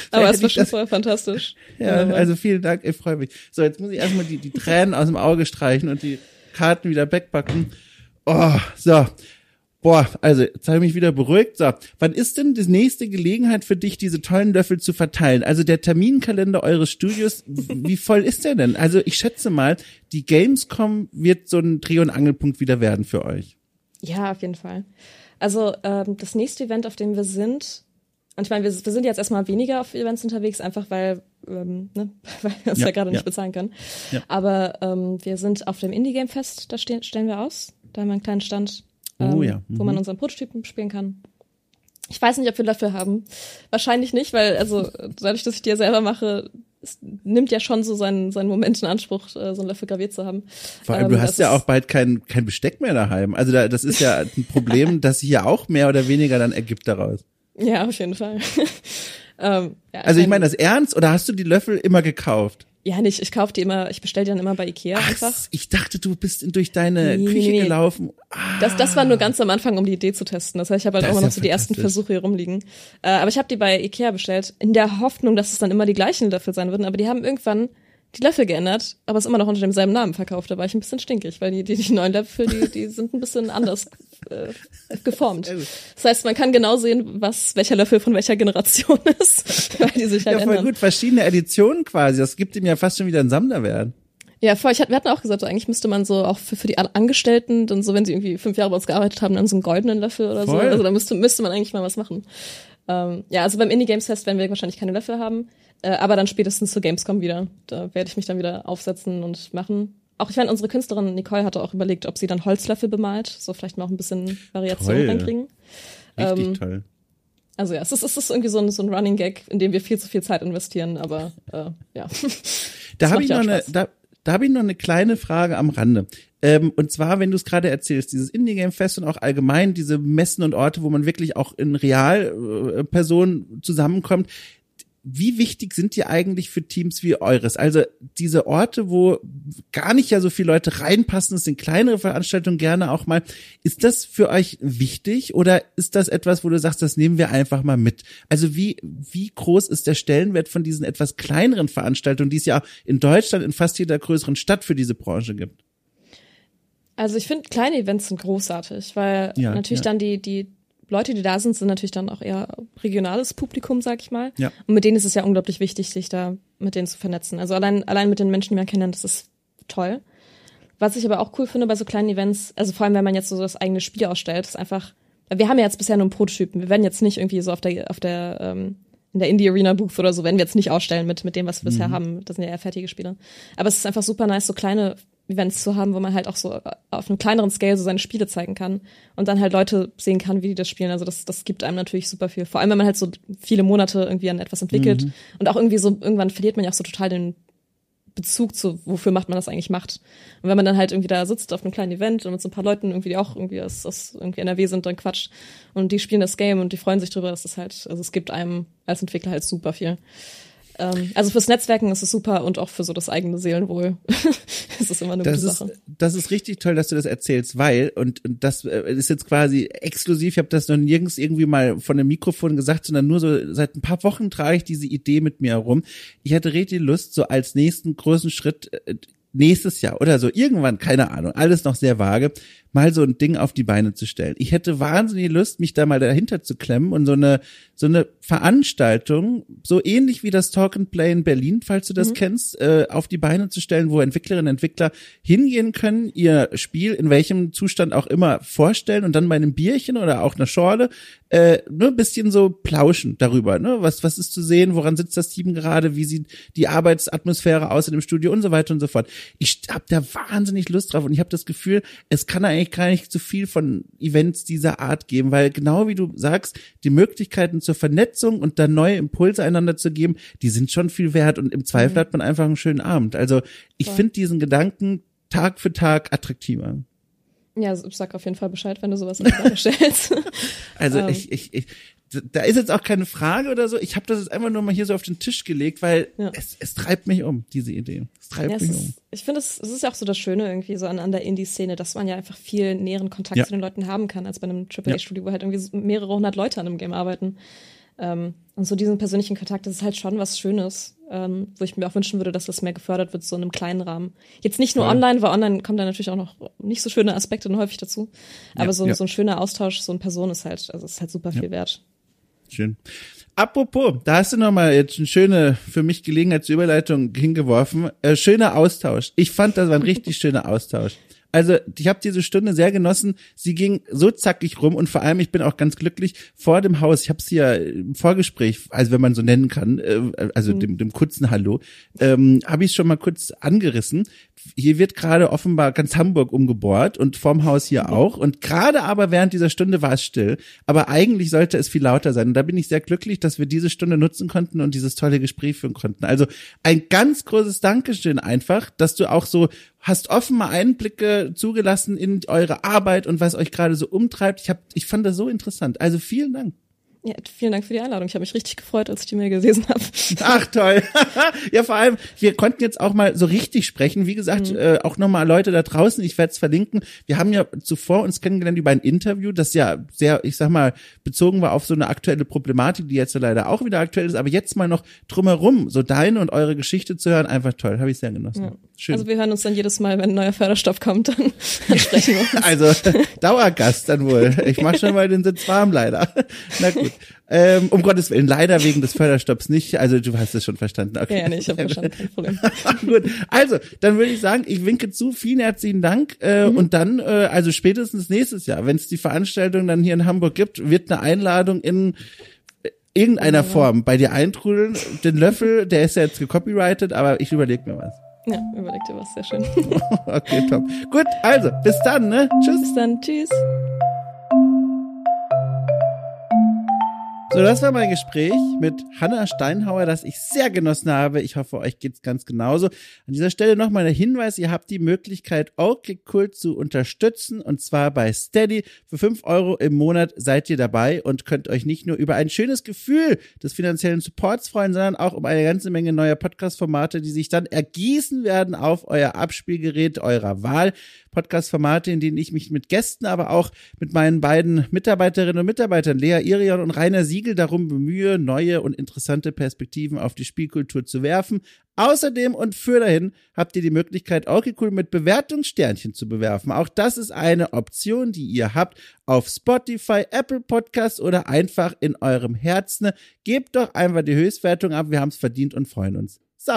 Speaker 2: [LAUGHS] aber es war schon
Speaker 1: das-
Speaker 2: vorher fantastisch. [LAUGHS]
Speaker 1: Ja,
Speaker 2: Wunderbar.
Speaker 1: also vielen Dank, ich freue mich. So, jetzt muss ich erstmal die, die Tränen aus dem Auge streichen und die Karten wieder wegpacken. Oh, so. Boah, also jetzt habe ich mich wieder beruhigt. So, wann ist denn die nächste Gelegenheit für dich, diese tollen Löffel zu verteilen? Also der Terminkalender eures Studios, wie voll ist der denn? Also ich schätze mal, die Gamescom wird so ein Dreh- und Angelpunkt wieder werden für euch.
Speaker 2: Ja, auf jeden Fall. Also ähm, das nächste Event, auf dem wir sind, und ich meine, wir, wir sind jetzt erstmal weniger auf Events unterwegs, einfach weil, ähm, ne, [LAUGHS] weil wir uns
Speaker 1: Ja,
Speaker 2: ja, gerade
Speaker 1: ja.
Speaker 2: nicht bezahlen können.
Speaker 1: Ja.
Speaker 2: Aber ähm, wir sind auf dem Indie Game Fest, da stehen, stellen wir aus. Da haben wir einen kleinen Stand, ähm,
Speaker 1: Oh ja,
Speaker 2: wo man unseren Prototypen spielen kann. Ich weiß nicht, ob wir dafür haben. Wahrscheinlich nicht, weil, also dadurch, dass ich ja selber mache, es nimmt ja schon so seinen, seinen Moment in Anspruch, äh, so einen Löffel graviert zu haben.
Speaker 1: Vor allem,
Speaker 2: Ähm,
Speaker 1: du hast ja auch bald kein, kein Besteck mehr daheim. Also da, das ist ja ein Problem, [LAUGHS] das sich ja auch mehr oder weniger dann ergibt daraus.
Speaker 2: Ja, auf jeden Fall. [LAUGHS] ähm, ja,
Speaker 1: Also ich meine das ernst oder hast du die Löffel immer gekauft?
Speaker 2: Ja, nicht. Ich kaufe die immer, ich bestelle die dann immer bei Ikea einfach.
Speaker 1: Ach, ich dachte, du bist durch deine
Speaker 2: Nee,
Speaker 1: Küche
Speaker 2: nee, nee.
Speaker 1: gelaufen.
Speaker 2: Das, das war nur ganz am Anfang, um die Idee zu testen. Das heißt, ich habe halt
Speaker 1: Das
Speaker 2: auch immer noch so die ersten. Versuche hier rumliegen. Äh, aber ich habe die bei Ikea bestellt, in der Hoffnung, dass es dann immer die gleichen Löffel sein würden. Aber die haben irgendwann die Löffel geändert, aber es immer noch unter demselben Namen verkauft. Da war ich ein bisschen stinkig, weil die, die, die neuen Löffel, die, die sind ein bisschen anders äh, geformt. Das heißt, man kann genau sehen, was welcher Löffel von welcher Generation [LAUGHS] ist, weil die sich halt
Speaker 1: ja, voll
Speaker 2: ändern.
Speaker 1: gut, verschiedene Editionen quasi. Das gibt ihm ja fast schon wieder einen Sammlerwert.
Speaker 2: Ja, voll. Ich, wir hatten auch gesagt, so, eigentlich müsste man so auch für, für die Angestellten, dann so, wenn sie irgendwie fünf Jahre bei uns gearbeitet haben, dann so einen goldenen Löffel oder
Speaker 1: Voll.
Speaker 2: so. Also da müsste, müsste man eigentlich mal was machen. Ähm, ja, also beim Indie Games Fest werden wir wahrscheinlich keine Löffel haben, äh, aber dann spätestens zur Gamescom wieder. Da werde ich mich dann wieder aufsetzen und machen. Auch ich meine, unsere Künstlerin Nicole hatte auch überlegt, ob sie dann Holzlöffel bemalt, so vielleicht mal auch ein bisschen Variation
Speaker 1: Toll.
Speaker 2: reinkriegen.
Speaker 1: Richtig
Speaker 2: Ähm,
Speaker 1: toll.
Speaker 2: Also ja, es ist, es ist irgendwie so ein, so ein Running Gag, in dem wir viel zu viel Zeit investieren, aber äh, ja.
Speaker 1: Da habe ich
Speaker 2: ja
Speaker 1: eine, da, da habe ich noch eine kleine Frage am Rande. Ähm, und zwar, wenn du es gerade erzählst, dieses Indie-Game-Fest und auch allgemein diese Messen und Orte, wo man wirklich auch in Realpersonen äh, zusammenkommt. Wie wichtig sind die eigentlich für Teams wie eures? Also diese Orte, wo gar nicht ja so viele Leute reinpassen, es sind kleinere Veranstaltungen gerne auch mal. Ist das für euch wichtig oder ist das etwas, wo du sagst, das nehmen wir einfach mal mit? Also wie, wie groß ist der Stellenwert von diesen etwas kleineren Veranstaltungen, die es ja in Deutschland in fast jeder größeren Stadt für diese Branche gibt?
Speaker 2: Also ich finde, kleine Events sind großartig, weil
Speaker 1: Ja,
Speaker 2: natürlich
Speaker 1: ja.
Speaker 2: dann die, die Leute, die da sind, sind natürlich dann auch eher regionales Publikum, sag ich mal.
Speaker 1: Ja.
Speaker 2: Und mit denen ist es ja unglaublich wichtig, sich da mit denen zu vernetzen. Also allein, allein mit den Menschen, die man kennt, das ist toll. Was ich aber auch cool finde bei so kleinen Events, also vor allem, wenn man jetzt so das eigene Spiel ausstellt, ist einfach, wir haben ja jetzt bisher nur einen Prototypen. Wir werden jetzt nicht irgendwie so auf der, auf der, ähm, in der Indie Arena Booth oder so, werden wir jetzt nicht ausstellen mit, mit dem, was wir bisher haben. Das sind ja eher fertige Spiele. Aber es ist einfach super nice, so kleine Events zu haben, wo man halt auch so auf einem kleineren Scale so seine Spiele zeigen kann und dann halt Leute sehen kann, wie die das spielen. Also das, das gibt einem natürlich super viel. Vor allem, wenn man halt so viele Monate irgendwie an etwas entwickelt und auch irgendwie so, irgendwann verliert man ja auch so total den Bezug zu, wofür macht man das eigentlich macht. Und wenn man dann halt irgendwie da sitzt auf einem kleinen Event und mit so ein paar Leuten irgendwie, die auch irgendwie aus, aus irgendwie NRW sind, dann quatscht und die spielen das Game und die freuen sich drüber, dass das halt, also es gibt einem als Entwickler halt super viel. Ähm, also fürs Netzwerken ist es super und auch für so das eigene Seelenwohl [LAUGHS] ist es immer eine
Speaker 1: Das
Speaker 2: gute
Speaker 1: ist,
Speaker 2: Sache.
Speaker 1: das ist richtig toll, dass du das erzählst, weil, und, und das äh, ist jetzt quasi exklusiv, ich habe das noch nirgends irgendwie mal von einem Mikrofon gesagt, sondern nur so seit ein paar Wochen trage ich diese Idee mit mir herum. Ich hatte richtig Lust, so als nächsten großen Schritt äh, nächstes Jahr oder so, irgendwann, keine Ahnung, alles noch sehr vage, mal so ein Ding auf die Beine zu stellen. Ich hätte wahnsinnig Lust, mich da mal dahinter zu klemmen und so eine, so eine Veranstaltung, so ähnlich wie das Talk and Play in Berlin, falls du das kennst, äh, auf die Beine zu stellen, wo Entwicklerinnen und Entwickler hingehen können, ihr Spiel in welchem Zustand auch immer vorstellen und dann bei einem Bierchen oder auch einer Schorle äh, nur ein bisschen so plauschen darüber, ne? Was, was ist zu sehen, woran sitzt das Team gerade, wie sieht die Arbeitsatmosphäre aus in dem Studio und so weiter und so fort. Ich habe da wahnsinnig Lust drauf und ich habe das Gefühl, es kann eigentlich gar nicht zu viel von Events dieser Art geben, weil genau wie du sagst, die Möglichkeiten zur Vernetzung und dann neue Impulse einander zu geben, die sind schon viel wert und im Zweifel
Speaker 2: Mhm.
Speaker 1: hat man einfach einen schönen Abend. Also ich finde diesen Gedanken Tag für Tag attraktiver.
Speaker 2: Ja, ich sag auf jeden Fall Bescheid, wenn du sowas in Beine [LAUGHS] stellst.
Speaker 1: Also [LAUGHS]
Speaker 2: Ähm.
Speaker 1: ich, ich, ich, da ist jetzt auch keine Frage oder so. Ich habe das jetzt einfach nur mal hier so auf den Tisch gelegt, weil
Speaker 2: Ja.
Speaker 1: es, es treibt mich um, diese Idee. Es treibt
Speaker 2: Ja, es
Speaker 1: mich
Speaker 2: ist,
Speaker 1: um.
Speaker 2: ich finde, es, es ist ja auch so das Schöne irgendwie so an, an der Indie-Szene, dass man ja einfach viel näheren Kontakt
Speaker 1: Ja.
Speaker 2: zu den Leuten haben kann, als bei einem. AAA-Studio, wo halt irgendwie so mehrere hundert Leute an einem Game arbeiten. Ähm, und so diesen persönlichen Kontakt, das ist halt schon was Schönes, ähm, wo ich mir auch wünschen würde, dass das mehr gefördert wird, so in einem kleinen Rahmen. Jetzt nicht nur
Speaker 1: Voll.
Speaker 2: online, weil online kommen da natürlich auch noch nicht so schöne Aspekte häufig dazu. Aber so, so ein schöner Austausch, so eine Person ist halt, also ist halt super viel wert.
Speaker 1: Schön. Apropos, da hast du noch mal jetzt eine schöne, für mich Gelegenheitsüberleitung hingeworfen. Äh, schöner Austausch. Ich fand, das war ein richtig [LAUGHS] schöner Austausch. Also ich habe diese Stunde sehr genossen. Sie ging so zackig rum und vor allem, ich bin auch ganz glücklich vor dem Haus. Ich habe sie ja im Vorgespräch, also wenn man so nennen kann, äh, also dem, dem kurzen Hallo, ähm, habe ich schon mal kurz angerissen. Hier wird gerade offenbar ganz Hamburg umgebohrt und vorm Haus hier auch. Und gerade aber während dieser Stunde war es still. Aber eigentlich sollte es viel lauter sein. Und da bin ich sehr glücklich, dass wir diese Stunde nutzen konnten und dieses tolle Gespräch führen konnten. Also ein ganz großes Dankeschön einfach, dass du auch so hast offen mal Einblicke zugelassen in eure Arbeit und was euch gerade so umtreibt. Ich hab, ich fand das so interessant. Also vielen Dank.
Speaker 2: Ja, vielen Dank für die Einladung. Ich habe mich richtig gefreut, als ich die Mail gelesen habe.
Speaker 1: Ach toll. [LAUGHS] ja, vor allem, wir konnten jetzt auch mal so richtig sprechen. Wie gesagt, mhm. äh, auch nochmal Leute da draußen, ich werde es verlinken. Wir haben ja zuvor uns kennengelernt über ein Interview, das ja sehr, ich sag mal, bezogen war auf so eine aktuelle Problematik, die jetzt so leider auch wieder aktuell ist. Aber jetzt mal noch drumherum, so deine und eure Geschichte zu hören, einfach toll. Habe ich sehr genossen. Ja.
Speaker 2: Schön. Also wir hören uns dann jedes Mal, wenn ein neuer Förderstoff kommt, dann, dann [LAUGHS] sprechen wir uns.
Speaker 1: Also Dauergast dann wohl. Ich mache schon mal den Sitz warm leider. [LAUGHS] Na gut. Ähm, um Gottes Willen, leider wegen des Förderstopps nicht. Also du hast es schon verstanden.
Speaker 2: Okay. Ja, ja nee, ich habe verstanden, kein Problem. [LAUGHS]
Speaker 1: Gut, also dann würde ich sagen, ich winke zu. Vielen herzlichen Dank. Äh, mhm. Und dann, äh, also spätestens nächstes Jahr, wenn es die Veranstaltung dann hier in Hamburg gibt, wird eine Einladung in irgendeiner ja. Form bei dir eintrudeln. Den Löffel, der ist ja jetzt gecopyrighted, aber ich überlege mir was.
Speaker 2: Ja, überleg dir was, sehr schön. [LAUGHS]
Speaker 1: okay, top. Gut, also, bis dann, ne?
Speaker 2: Tschüss. Bis dann, tschüss.
Speaker 1: So, das war mein Gespräch mit Hanna Steinhauer, das ich sehr genossen habe. Ich hoffe, euch geht's ganz genauso. An dieser Stelle nochmal der Hinweis, ihr habt die Möglichkeit, okay Kult zu unterstützen und zwar bei Steady. Für fünf Euro im Monat seid ihr dabei und könnt euch nicht nur über ein schönes Gefühl des finanziellen Supports freuen, sondern auch um eine ganze Menge neuer Podcast-Formate, die sich dann ergießen werden auf euer Abspielgerät eurer Wahl. Podcast-Formate, in denen ich mich mit Gästen, aber auch mit meinen beiden Mitarbeiterinnen und Mitarbeitern, Lea Irion und Rainer Siegel, darum bemühe, neue und interessante Perspektiven auf die Spielkultur zu werfen. Außerdem und für dahin habt ihr die Möglichkeit, okay cool mit Bewertungssternchen zu bewerfen. Auch das ist eine Option, die ihr habt auf Spotify, Apple Podcasts oder einfach in eurem Herzen. Gebt doch einfach die Höchstwertung ab. Wir haben es verdient und freuen uns. So.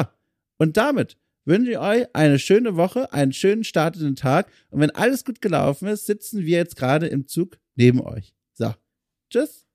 Speaker 1: Und damit wünsche ich euch eine schöne Woche, einen schönen startenden Tag. Und wenn alles gut gelaufen ist, sitzen wir jetzt gerade im Zug neben euch. So, tschüss.